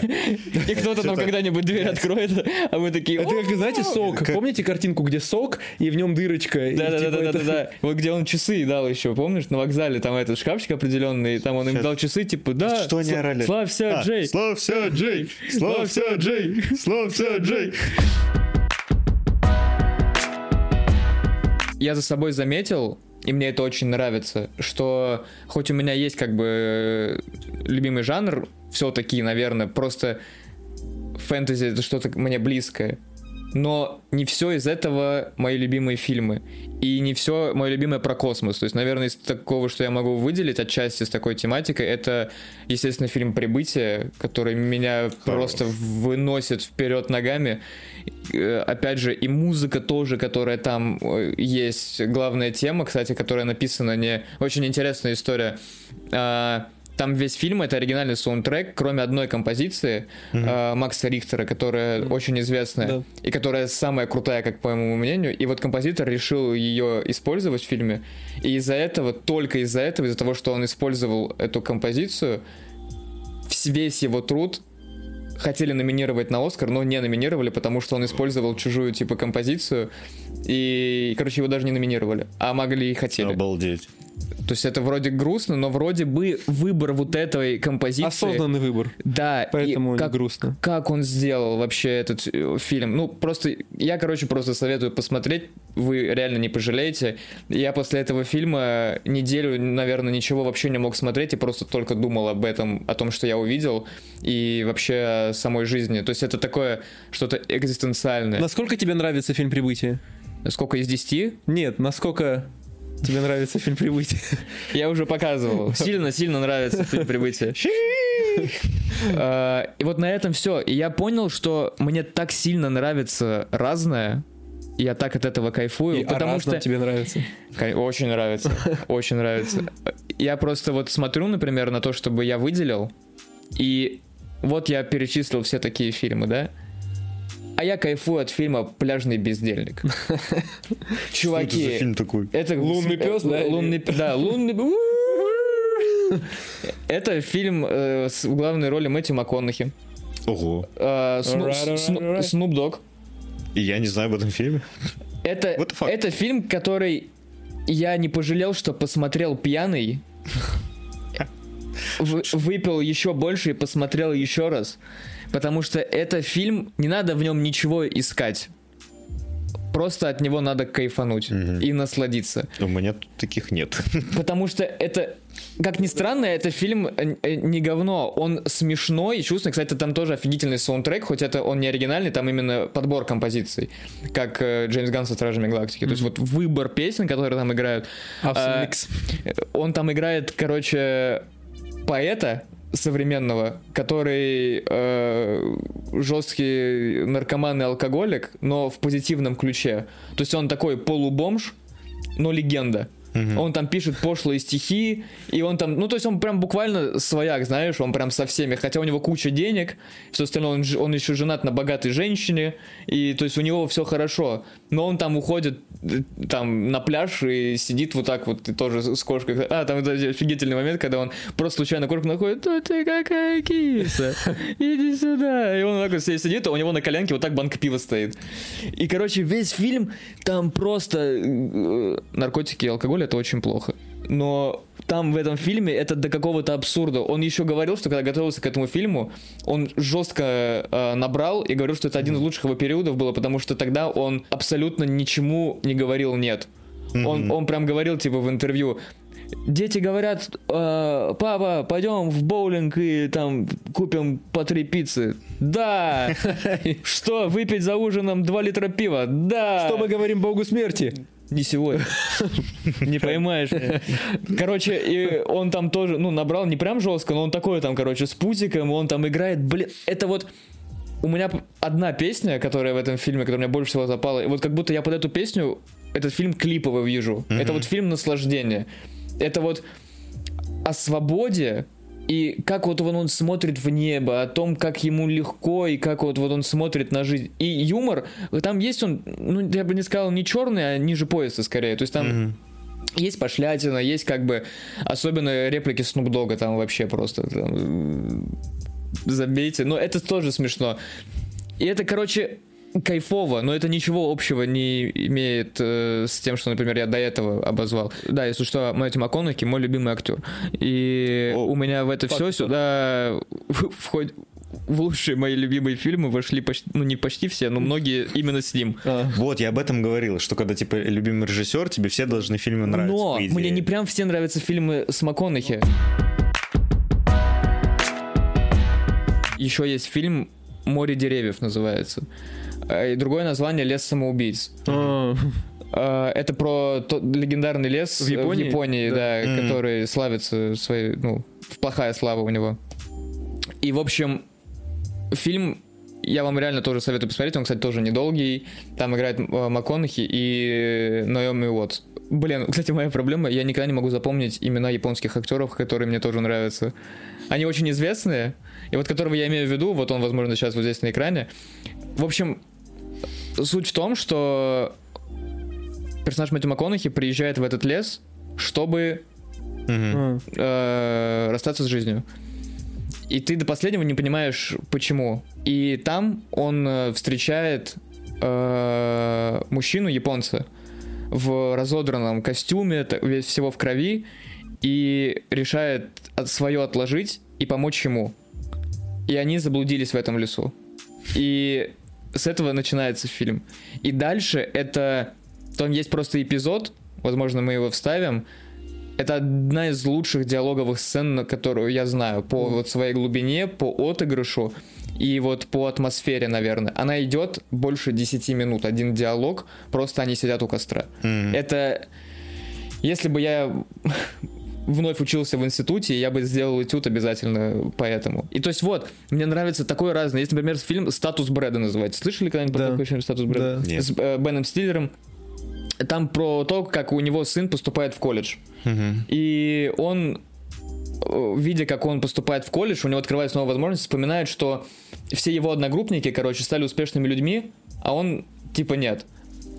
и кто-то там когда-нибудь дверь откроет, а мы такие... Это как, знаете, сок. Помните картинку, где сок, и в нем дырочка? и Да, да, типа да, да, это- да, да. Вот где он часы дал еще, помнишь, на вокзале там этот шкафчик определенный, там он им Сейчас. дал часы, типа, да, Что они сла- орали? Славься, А, Джей. Славься, Джей! Славься, Джей! Славься, Джей! Я за собой заметил, и мне это очень нравится, что хоть у меня есть как бы любимый жанр, все-таки, наверное, просто фэнтези это что-то мне близкое. Но не все из этого мои любимые фильмы. И не все мое любимое про космос. То есть, наверное, из такого, что я могу выделить отчасти с такой тематикой, это, естественно, фильм «Прибытие», который меня просто выносит вперед ногами. Э, Опять же, и музыка тоже, которая там э, есть. Главная тема, кстати, которая написана не... Очень интересная история. Там весь фильм это оригинальный саундтрек, кроме одной композиции э, Макса Рихтера, которая очень известная Да. и которая самая крутая, как по моему мнению. И вот композитор решил ее использовать в фильме. И из-за этого, только из-за этого, из-за того, что он использовал эту композицию, весь его труд хотели номинировать на Оскар, но не номинировали, потому что он использовал чужую типа композицию. И, короче, его даже не номинировали. А могли и хотели. Обалдеть. То есть это вроде грустно, но вроде бы выбор вот этой композиции... Осознанный выбор. Да, Поэтому как, грустно. как он сделал вообще этот э, фильм. Ну, просто, я, короче, просто советую посмотреть, вы реально не пожалеете. Я после этого фильма неделю, наверное, ничего вообще не мог смотреть и просто только думал об этом, о том, что я увидел, и вообще о самой жизни. То есть это такое что-то экзистенциальное. Насколько тебе нравится фильм «Прибытие»? Сколько из 10? Нет, насколько тебе нравится фильм «Прибытие»? <laughs> Я уже показывал. Сильно-сильно нравится фильм «Прибытие». А, <laughs> И вот на этом все. И я понял, что мне так сильно нравится разное, я так от этого кайфую, И потому что тебе нравится. Очень нравится, <laughs> очень нравится. Я просто вот смотрю, например, на то, чтобы я выделил, и вот я перечислил все такие фильмы, да? А я кайфую от фильма «Пляжный бездельник». <laughs> Что это за Чуваки, фильм такой? это Лунный пес, да, Лунный, да, лунный. <laughs> Это фильм э, с главной роли Мэтью МакКонахи. Ого. Э. Снуп Дог. И я не знаю об этом фильме. Это, это фильм, который я не пожалел, что посмотрел пьяный. Вы- выпил еще больше и посмотрел еще раз. Потому что это фильм, не надо в нем ничего искать. Просто от него надо кайфануть и насладиться. У меня тут таких нет. <laughs> Потому что это, как ни странно, это фильм э, э, не говно. Он смешной, чувственный. Кстати, там тоже офигительный саундтрек, хоть это он не оригинальный, там именно подбор композиций, как э, Джеймс Ганн со Стражами Галактики. То есть вот выбор песен, которые там играют. Awesome А. Он там играет, короче, поэта современного, который э, жесткий наркоман и алкоголик, но в позитивном ключе. То есть он такой полубомж, но легенда. Он там пишет пошлые стихи, и он там, ну то есть он прям буквально свояк, знаешь, он прям со всеми, хотя у него куча денег, все остальное, он, он еще женат на богатой женщине, и то есть у него все хорошо, но он там уходит э, там на пляж и сидит вот так вот и тоже с кошкой. А, там это офигительный момент, когда он просто случайно кошку находит, ну ты какая киса, иди сюда. И он так вот сидит, а у него на коленке вот так банка пива стоит. И, короче, весь фильм там просто э, наркотики и алкоголь это очень плохо. Но там в этом фильме это до какого-то абсурда. Он еще говорил, что когда готовился к этому фильму, он жестко э, набрал и говорил, что это один из лучших его периодов было, потому что тогда он абсолютно ничему не говорил нет. Он, он прям говорил, типа, в интервью, Дети говорят, «Э, папа, пойдем в боулинг и там купим по три пиццы. Да. <laughs> Что, выпить за ужином 2 литра пива? Да. Что мы говорим Богу смерти? Не сегодня. <laughs> Не поймаешь. Короче, и он там тоже, ну, набрал не прям жестко, но он такой там, короче, с пузиком, он там играет, блин, это вот... У меня одна песня, которая в этом фильме, которая мне больше всего запала, и вот как будто я под эту песню этот фильм клиповый вижу. Это вот фильм наслаждения. Это вот о свободе и как вот он, он смотрит в небо, о том, как ему легко и как вот, вот он смотрит на жизнь. И юмор, там есть он, ну, я бы не сказал, не черный, а ниже пояса скорее. То есть там есть пошлятина, есть как бы, особенно реплики Снуп Дога там вообще просто там, забейте. Но это тоже смешно. И это, короче, кайфово, но это ничего общего не имеет э, с тем, что, например, я до этого обозвал. Да, если что, Мэтью МакКонахи мой любимый актер. И О, у меня в это факт, все сюда <laughs> входит в лучшие мои любимые фильмы вошли почти, ну не почти все, но многие именно с ним. Вот, я об этом говорил, что когда, типа, любимый режиссер, тебе все должны фильмы нравиться, Но мне не прям все нравятся фильмы с МакКонахи. Еще есть фильм «Море деревьев» называется. Э, И другое название «Лес самоубийц». А, Э, Это про тот легендарный лес В в Японии? Японии, да, Мгм. который славится своей, ну, плохая слава у него. И, в общем, фильм я вам реально тоже советую посмотреть. Он, кстати, тоже недолгий. Там играет э, МакКонахи и Наоми Уотс. Блин, кстати, моя проблема, я никогда не могу запомнить имена японских актеров, которые мне тоже нравятся. Они очень известные, и вот которого я имею в виду, вот он, возможно, сейчас вот здесь на экране. В общем, суть в том, что персонаж Мэтью МакКонахи приезжает в этот лес, чтобы А, э, расстаться с жизнью. И ты до последнего не понимаешь, почему. И там он э, встречает э, мужчину японца в разодранном костюме, весь всего в крови, и решает свое отложить и помочь ему. И они заблудились в этом лесу. И с этого начинается фильм. И дальше это... Там есть просто эпизод, возможно, мы его вставим, это одна из лучших диалоговых сцен, на которую я знаю, по вот своей глубине, по отыгрышу и вот по атмосфере, наверное. Она идет больше 10 минут, один диалог, просто они сидят у костра. Мгм. Это... Если бы я вновь учился в институте, я бы сделал этюд обязательно поэтому. И то есть вот, мне нравится такое разное. Есть, например, фильм «Статус Брэда» называется. Слышали когда-нибудь про Да. такой фильм «Статус Брэда»? Да. С э, Беном Стиллером. Там про то, как у него сын поступает в колледж. Мгм. И он, э, видя, как он поступает в колледж, у него открывается новая возможность, вспоминает, что все его одногруппники, короче, стали успешными людьми, а он типа нет.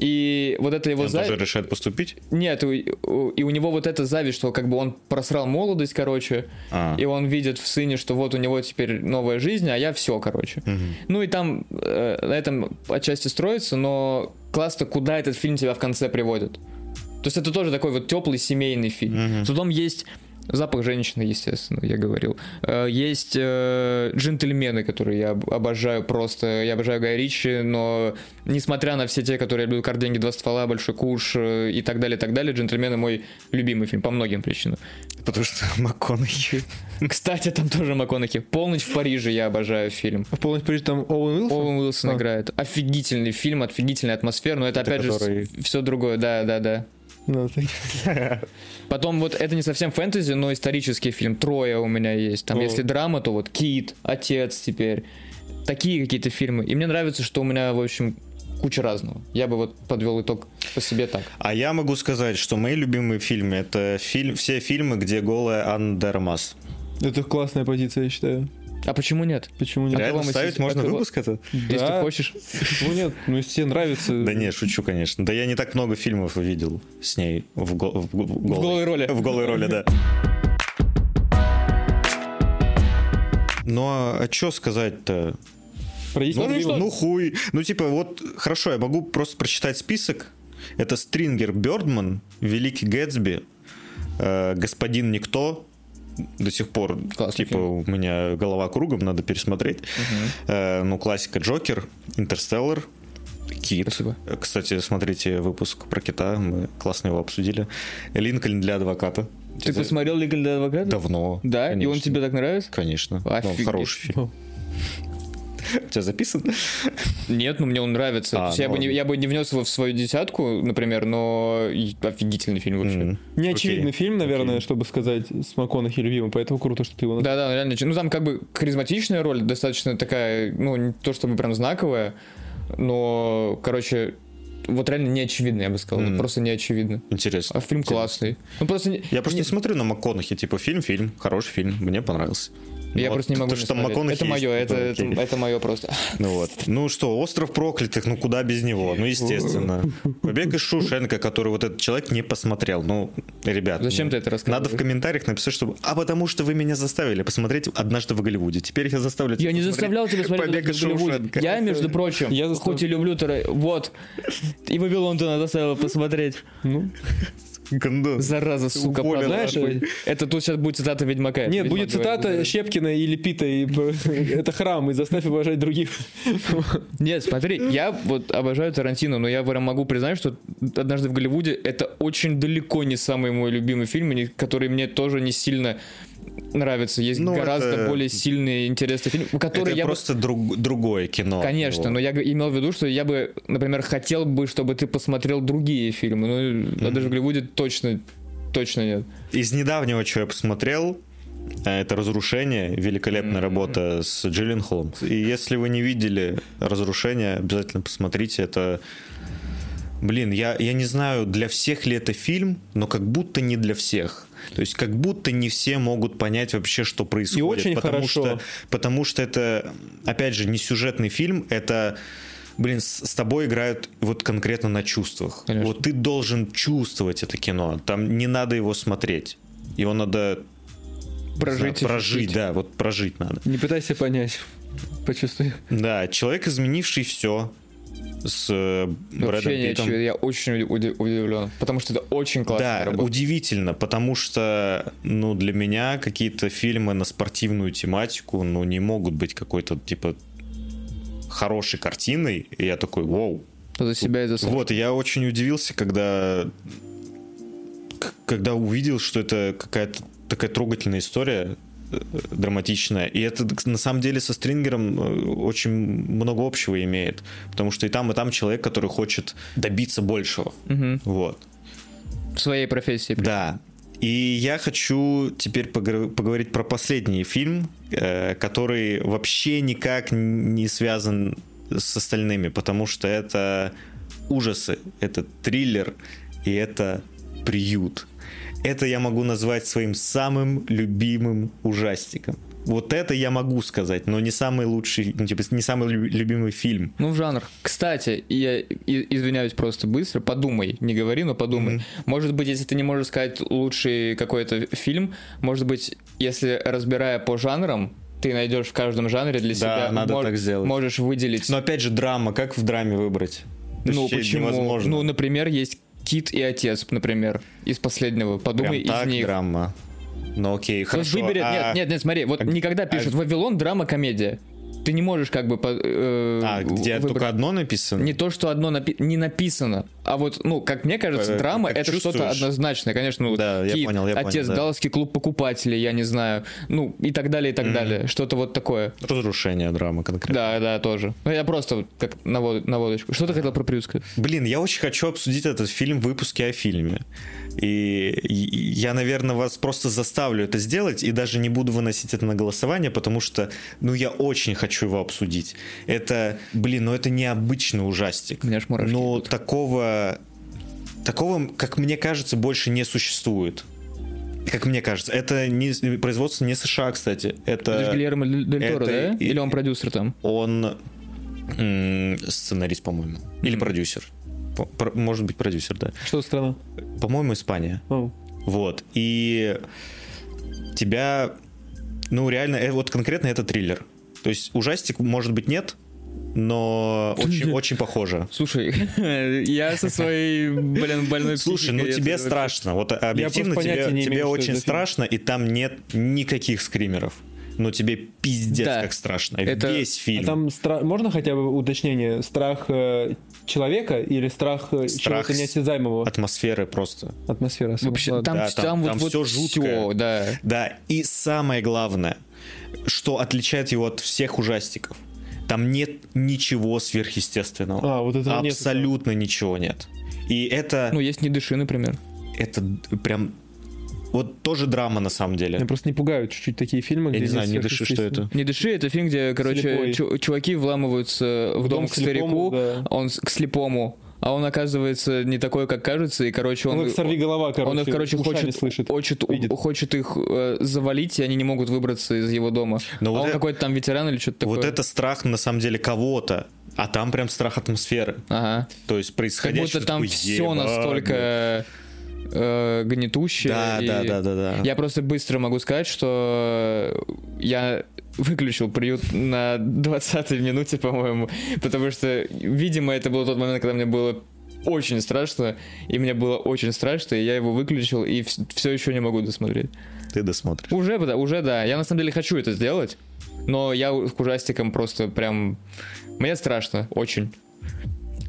И вот это его Он зависть... тоже решает поступить? Нет, и, у него вот эта зависть, что как бы он просрал молодость, короче, А. и он видит в сыне, что вот у него теперь новая жизнь, а я все, короче. Мгм. Ну и там э, на этом отчасти строится, но классно, куда этот фильм тебя в конце приводит. То есть это тоже такой вот теплый семейный фильм. Мгм. Потом есть запах женщины, естественно, я говорил. Э, Есть э, джентльмены, которые я об- обожаю просто. Я обожаю Гая Ричи, но несмотря на все те, которые я люблю, «Карт, деньги, два ствола», «Большой куш» э, и так далее, так далее, «Джентльмены» мой любимый фильм по многим причинам. Потому что <laughs> МакКонахи. Кстати, там тоже МакКонахи. «Полночь в Париже» я обожаю фильм. В полностью Париж там Оуэн Уилсон? Оуэн Уилсон А. играет. Офигительный фильм, офигительная атмосфера, но это, Это опять который- же все другое, да, Ну, Потом вот это не совсем фэнтези, но исторический фильм. Трое у меня есть. Там если драма, то вот Кит, Отец теперь. Такие какие-то фильмы. И мне нравится, что у меня, в общем, куча разного. Я бы вот подвел итог по себе так. А я могу сказать, что мои любимые фильмы это фильм, все фильмы, где голая Анна Дермас. Это классная позиция, я считаю. А почему нет? Почему нет? А Реально ставить сейчас- можно а кого- выпуск это? Если Да. хочешь. Почему нет? Ну, если тебе нравится... Да не, шучу, конечно. Да я не так много фильмов видел с ней в, го- в го- в голой, голой роли. В голой роли, да. Ну а что сказать-то? Про Десять Ну, фильмов? ну хуй. Ну типа вот, хорошо, я могу просто прочитать список. Это Стрингер Бёрдман, Великий Гэтсби, э, Господин Никто, до сих пор, Классный типа, фильм. у меня голова кругом, надо пересмотреть. Э, ну, классика Джокер, Интерстеллар, Кит. Спасибо. Кстати, смотрите выпуск про кита, мы классно его обсудили. Линкольн для адвоката. Ты посмотрел «Лига для адвоката»? Давно. Да? И он конечно. тебе так нравится? Конечно. Ну, Офигеть. хороший фильм. <laughs> У тебя записан? Нет, ну мне он нравится. А, То есть я, ну бы не, я бы не внес его в свою десятку, например, но офигительный фильм вообще. М. Неочевидный Окей. фильм, наверное, Окей. чтобы сказать, с МакКонахи любимый, поэтому круто, что ты его назвал. Да, да, реально. Ну там как бы харизматичная роль, достаточно такая, ну, не то чтобы прям знаковая, но, короче, вот реально неочевидно, я бы сказал. Вот просто неочевидно. Интересно. А фильм Интересно. классный. Ну просто не- Я просто не не- смотрю на МакКонахи, типа фильм, фильм, хороший фильм, мне понравился. Я Вот, просто не могу. что смотреть. МакКонахи это есть, мое, это, это, это мое просто. Ну вот. Ну что, остров проклятых, ну куда без него? Ну, естественно. Побег из Шушенко, который вот этот человек не посмотрел. Ну, ребят. Зачем ну, ты это рассказываешь? Надо в комментариях написать, чтобы. А потому что вы меня заставили посмотреть однажды в Голливуде. Теперь я заставлю тебя Я не заставлял тебя смотреть Побег «Побег из из Голливуда». Шоушенка. Я, между прочим, Я застав- хоть и люблю Вот. И Вавилон ты надо заставила посмотреть. Ну, Гандон. Зараза, сука, Уволен, знаешь, Это тут сейчас будет цитата Ведьмака. Нет, Ведьмак будет цитата говорит. Щепкина или Пита, и <laughs> это храм, и заставь уважать других. <laughs> Нет, смотри, я вот обожаю Тарантино, но я прям могу признать, что «Однажды в Голливуде» — это очень далеко не самый мой любимый фильм, который мне тоже не сильно нравится. Есть Ну, гораздо это- более сильный, интересный фильм, который Это я бы- просто друг- другое кино. Конечно, но я имел в виду, что я бы, например, хотел бы, чтобы ты посмотрел другие фильмы. Ну, «Однажды в Голливуде» точно, точно нет. Из недавнего, что я посмотрел, э, это «Разрушение», великолепная работа с Джилленхолом. И если вы не видели «Разрушение», обязательно посмотрите. Это блин, я, я не знаю, для всех ли это фильм, но как будто не для всех. То есть как будто не все могут понять вообще, что происходит. очень потому хорошо. Что, потому что это, опять же, не сюжетный фильм, это блин, с, с тобой играют вот конкретно на чувствах. Конечно. Вот ты должен чувствовать это кино. Там не надо его смотреть. Его надо Прожить. знаю, и прожить, ощутить. да, вот прожить надо. Не пытайся понять. Почувствуй. Да, человек, изменивший все с э, Брэдом Вообще Питтом. Я очень уди- удивлен, потому что это очень классная Да, работа. удивительно, потому что, ну, для меня какие-то фильмы на спортивную тематику, ну, не могут быть какой-то, типа, хорошей картиной, и я такой, вау. За себя свой. Вот, я очень удивился, когда, когда увидел, что это какая-то такая трогательная история, драматичная. И это на самом деле со Стрингером э, очень много общего имеет. Потому что и там, и там человек, который хочет добиться большего. Мгм. Вот. В своей профессии. Да. И я хочу теперь поговорить про последний фильм, э, который вообще никак не связан с остальными, потому что это ужасы, это триллер и это приют. Это я могу назвать своим самым любимым ужастиком. Вот это я могу сказать, но не самый лучший, ну, типа, не самый лю- любимый фильм. Ну, жанр. Кстати, я извиняюсь просто быстро, подумай, не говори, но подумай. Может быть, если ты не можешь сказать лучший какой-то фильм, может быть, если разбирая по жанрам, ты найдешь в каждом жанре для себя. надо так сделать. Можешь выделить. Но опять же, драма, как в драме выбрать? ну, Вообще почему? невозможно. Ну, например, есть Кит и Отец, например, из последнего. Подумай Прям так из них. драма. Ну окей, есть хорошо. выбери... а- Нет, нет, нет, смотри, вот а- никогда пишут Вавилон, драма, комедия. Ты не можешь как бы... э, А, где выбрать. только одно написано? Не то, что одно напи- не написано, а вот, ну, как мне кажется, Э, драма как это что-то чувствуешь? однозначное, конечно. Ну, Да, я Кит, понял, я Отец, понял, да. Далласский клуб покупателей, я не знаю, ну и так далее, и так далее, что-то вот такое. Разрушение драмы конкретно. Да, да, тоже. Ну, я просто как навод- наводочку. Что ты хотел про приют сказать? Блин, я очень хочу обсудить этот фильм в выпуске о фильме. И и я, наверное, вас просто заставлю это сделать и даже не буду выносить это на голосование, потому что, ну, я очень хочу его обсудить. Это, блин, ну это необычный ужастик. У меня аж мурашки Но идут. такого, такого, как мне кажется, больше не существует. Как мне кажется, это не, производство не США, кстати. Это Это Гильермо Дель Торо, да? Или он продюсер там? он сценарист, по-моему. Или продюсер. По- про- Может быть, продюсер, да. Что за страна? По-моему, Испания. О, Вот. И тебя, ну, реально, э, вот конкретно это триллер. То есть ужастик, может быть, нет, но очень, очень похоже. Слушай, <laughs> я со своей, блин, больной Слушай, ну тебе страшно. Вот объективно тебе, имею, очень фильм. страшно, и там нет никаких скримеров. Но тебе пиздец Да. как страшно. Это- Весь фильм. А там стра- можно хотя бы уточнение? Страх э, человека или страх, э, Страх чего-то неосязаемого? Атмосферы просто. Атмосфера. Вообще, Ладно. там, Да, там, там- вот, там вот всё, жуткое. да. Да, и самое главное, что отличает его от всех ужастиков. Там нет ничего сверхъестественного. А, вот нет. Абсолютно ничего нет. И это, Ну, есть «Не дыши», например. это прям... Вот тоже драма на самом деле. Меня просто не пугают чуть-чуть такие фильмы, Я где не знаю, не дыши, что это. «Не дыши» — это фильм, где, короче, Слепой. чу- чуваки вламываются в, дом, дом к слепому, старику, да. он с- к слепому, а он оказывается не такой, как кажется, и, короче, он... Он их сорви голова, короче, он их, короче, хочет, слышит, хочет, видит. хочет их э, завалить, и они не могут выбраться из его дома. Но а вот он это- какой-то там ветеран или что-то такое. Вот это страх на самом деле кого-то, а там прям страх атмосферы. Ага. То есть Как происходящее... будто там такой, все «Ебать, настолько э, гнетущее. Да, и- да, да, да, да. Я просто быстро могу сказать, что я выключил приют на 20-й минуте, по-моему, потому что, видимо, это был тот момент, когда мне было очень страшно, и мне было очень страшно, и я его выключил, и все еще не могу досмотреть. Ты досмотришь. Уже, да, уже, да. Я на самом деле хочу это сделать, но я к ужастикам просто прям... Мне страшно, очень.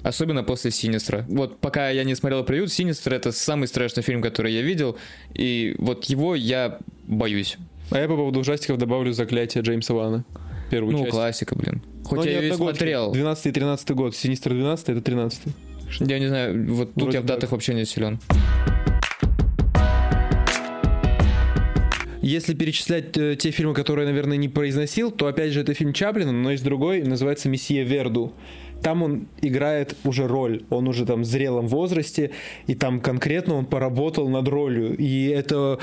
Особенно после Синистра. Вот пока я не смотрел «Приют», Синистр — это самый страшный фильм, который я видел, и вот его я боюсь. А я по поводу ужастиков добавлю «Заклятие» Джеймса Вана. Первую Ну, часть. классика, блин. Хоть Но я они ее и смотрел. 12 и 13 год. Синистр 12 это 13 Я не знаю, вот тут Вроде я в датах так. вообще не силен. Если перечислять э, те фильмы, которые, наверное, не произносил, то опять же это фильм Чаплина, но есть другой, называется «Месье Верду». там он играет уже роль, он уже там в зрелом возрасте, и там конкретно он поработал над ролью, и это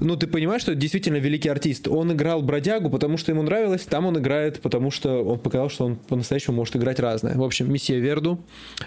ну, ты понимаешь, что это действительно великий артист. Он играл бродягу, потому что ему нравилось, там он играет, потому что он показал, что он по-настоящему может играть разное. В общем, «Месье Верду»,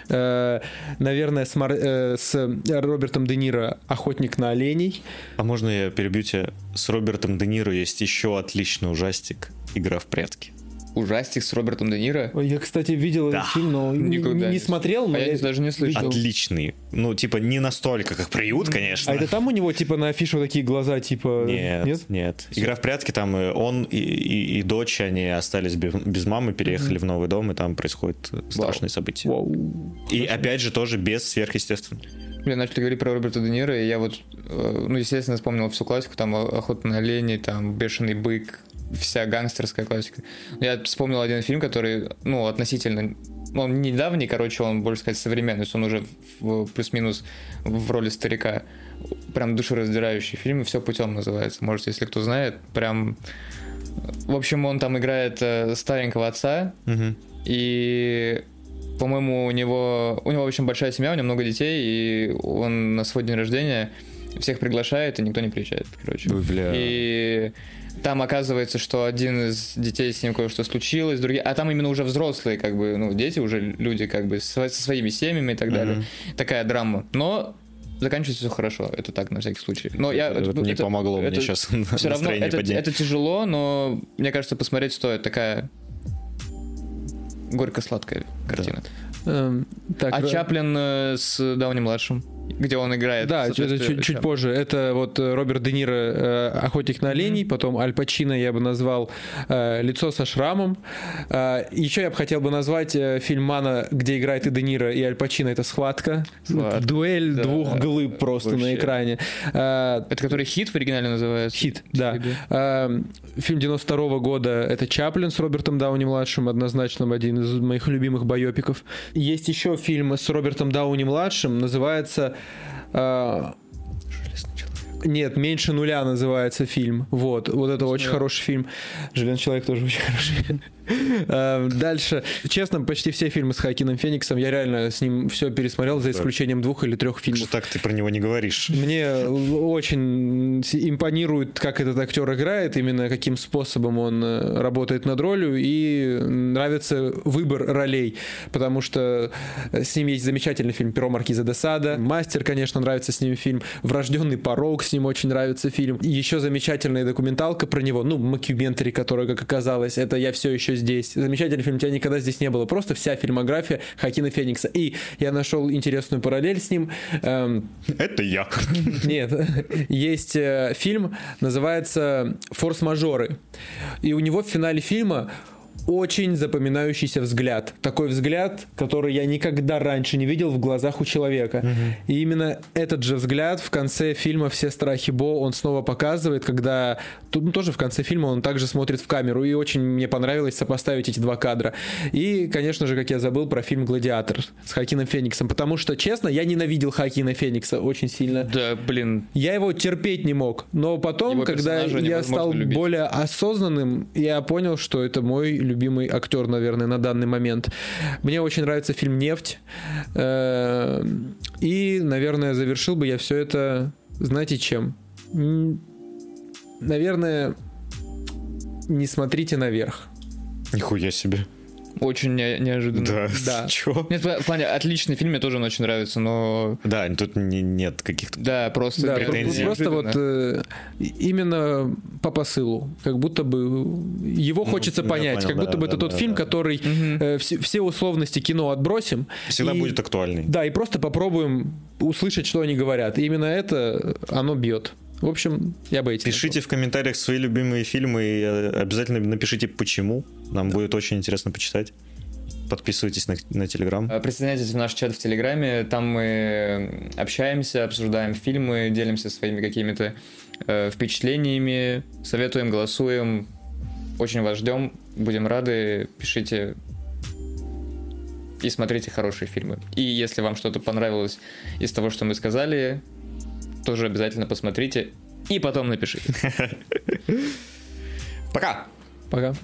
э, наверное, с, Мар- э, с Робертом Де Ниро «Охотник на оленей». А можно я перебью тебя? С Робертом Де Ниро есть еще отличный ужастик «Игра в прятки». Ужастик с Робертом Де Ниро. Ой, Я, кстати, видел Да. этот фильм, но не, Никогда не не смотрел. Но А я даже не слышал. Отличный. Ну, типа, не настолько, как приют, конечно. А это там у него, типа, на афише вот такие глаза, типа... Нет, нет, Игра в прятки, там он и, и- и дочь, они остались без, без мамы, переехали в новый дом, и там происходят страшные события. Вау. И опять же тоже без сверхъестественного. Блин, начали говорить про Роберта Де Ниро, и я вот, э, ну, естественно, вспомнил всю классику, там «Охота на оленей», там «Бешеный бык», вся гангстерская классика. Я вспомнил один фильм, который, ну, относительно, ну, он не недавний, короче, он, больше сказать, современный, то есть он уже плюс-минус в роли старика. Прям душераздирающий фильм, «Все путем» называется. Может, если кто знает, прям... В общем, он там играет э, старенького отца, Мгм. и по-моему, у него, у него очень большая семья, у него много детей, и он на свой день рождения всех приглашает, и никто не приезжает, короче. Бля. И там оказывается, что один из детей с ним кое-что случилось, другие, а там именно уже взрослые, как бы, ну, дети уже люди, как бы, со, со своими семьями и так далее. Такая драма. Но заканчивается все хорошо. Это так, на всякий случай. Но я, Это вот не помогло мне сейчас Все равно это, поднять. это тяжело, но мне кажется, посмотреть стоит. Такая горько-сладкая картина. Эм, так, А да. Чаплин э, с Дауни младшим, где он играет. Да, это чуть, чуть позже. Это вот э, Роберт Де Ниро э, «Охотник на оленей», потом Аль Пачино я бы назвал э, «Лицо со шрамом». Э, еще я бы хотел бы назвать фильм «Мана», где играет и Де Ниро, и Аль Пачино. Это «Схватка». Схватка. Дуэль Да, двух глыб просто на вообще. экране. Э, Это который хит в оригинале называется? Хит, да. Фильм 92 года — это «Чаплин» с Робертом Дауни-младшим, однозначно один из моих любимых байопиков. Есть еще фильм с Робертом Дауни-младшим, называется... э, Нет, меньше нуля называется фильм. Вот, вот это очень хороший фильм. Железный человек тоже очень хороший фильм. Дальше. Честно, почти все фильмы с Хакином Фениксом я реально с ним все пересмотрел, за исключением двух или трех Что фильмов. так ты про него не говоришь? Мне очень импонирует, как этот актер играет, именно каким способом он э, работает над ролью, и нравится выбор ролей, потому что с ним есть замечательный фильм «Перо Маркиза де Сада», «Мастер», конечно, нравится с ним фильм, «Врожденный порог» с ним очень нравится фильм, еще замечательная документалка про него, ну, макюментари, которая, как оказалось, это «Я все еще здесь». Замечательный фильм, тебя никогда здесь не было, просто вся фильмография Хакина Феникса. И я нашел интересную параллель с ним. Эм, Это я. нет, <laughs> есть э, фильм, называется «Форс-мажоры». И у него в финале фильма очень запоминающийся взгляд. Такой взгляд, который я никогда раньше не видел в глазах у человека. И именно этот же взгляд в конце фильма «Все страхи Бо» он снова показывает, когда... тут, ну, тоже в конце фильма он также смотрит в камеру. И очень мне понравилось сопоставить эти два кадра. И, конечно же, как я забыл про фильм «Гладиатор» с Хакином Фениксом. Потому что, честно, я ненавидел Хакина Феникса очень сильно. Да, блин. Я его терпеть не мог. Но потом, Его когда я стал любить. более осознанным, я понял, что это мой любимый актер, наверное, на данный момент. Мне очень нравится фильм «Нефть». Э, И, наверное, завершил бы я все это, знаете, чем? Наверное, не смотрите наверх. Нихуя себе. Очень не- неожиданно. Да. Да. <laughs> Чё? Нет, в плане отличный фильм, мне тоже он очень нравится, но Да, тут не- нет каких-то... да, просто Да, претензий. просто вот э, именно по посылу, как будто бы его хочется я понять, понял, как будто да, бы это да, тот да, фильм, да. который э, все, все условности кино отбросим. Всегда и- будет актуальный. Да, и просто попробуем услышать, что они говорят. И именно это оно бьет. В общем, я бы эти. Пишите в комментариях свои любимые фильмы и э, обязательно напишите почему. Нам будет очень интересно почитать. Подписывайтесь на, на Телеграм. Э, Присоединяйтесь в наш чат в Телеграме, там мы общаемся, обсуждаем фильмы, делимся своими какими-то э, впечатлениями, советуем, голосуем. Очень вас ждем, будем рады, пишите и смотрите хорошие фильмы. И если вам что-то понравилось из того, что мы сказали, тоже обязательно посмотрите и потом напишите. <laughs> Пока! Пока.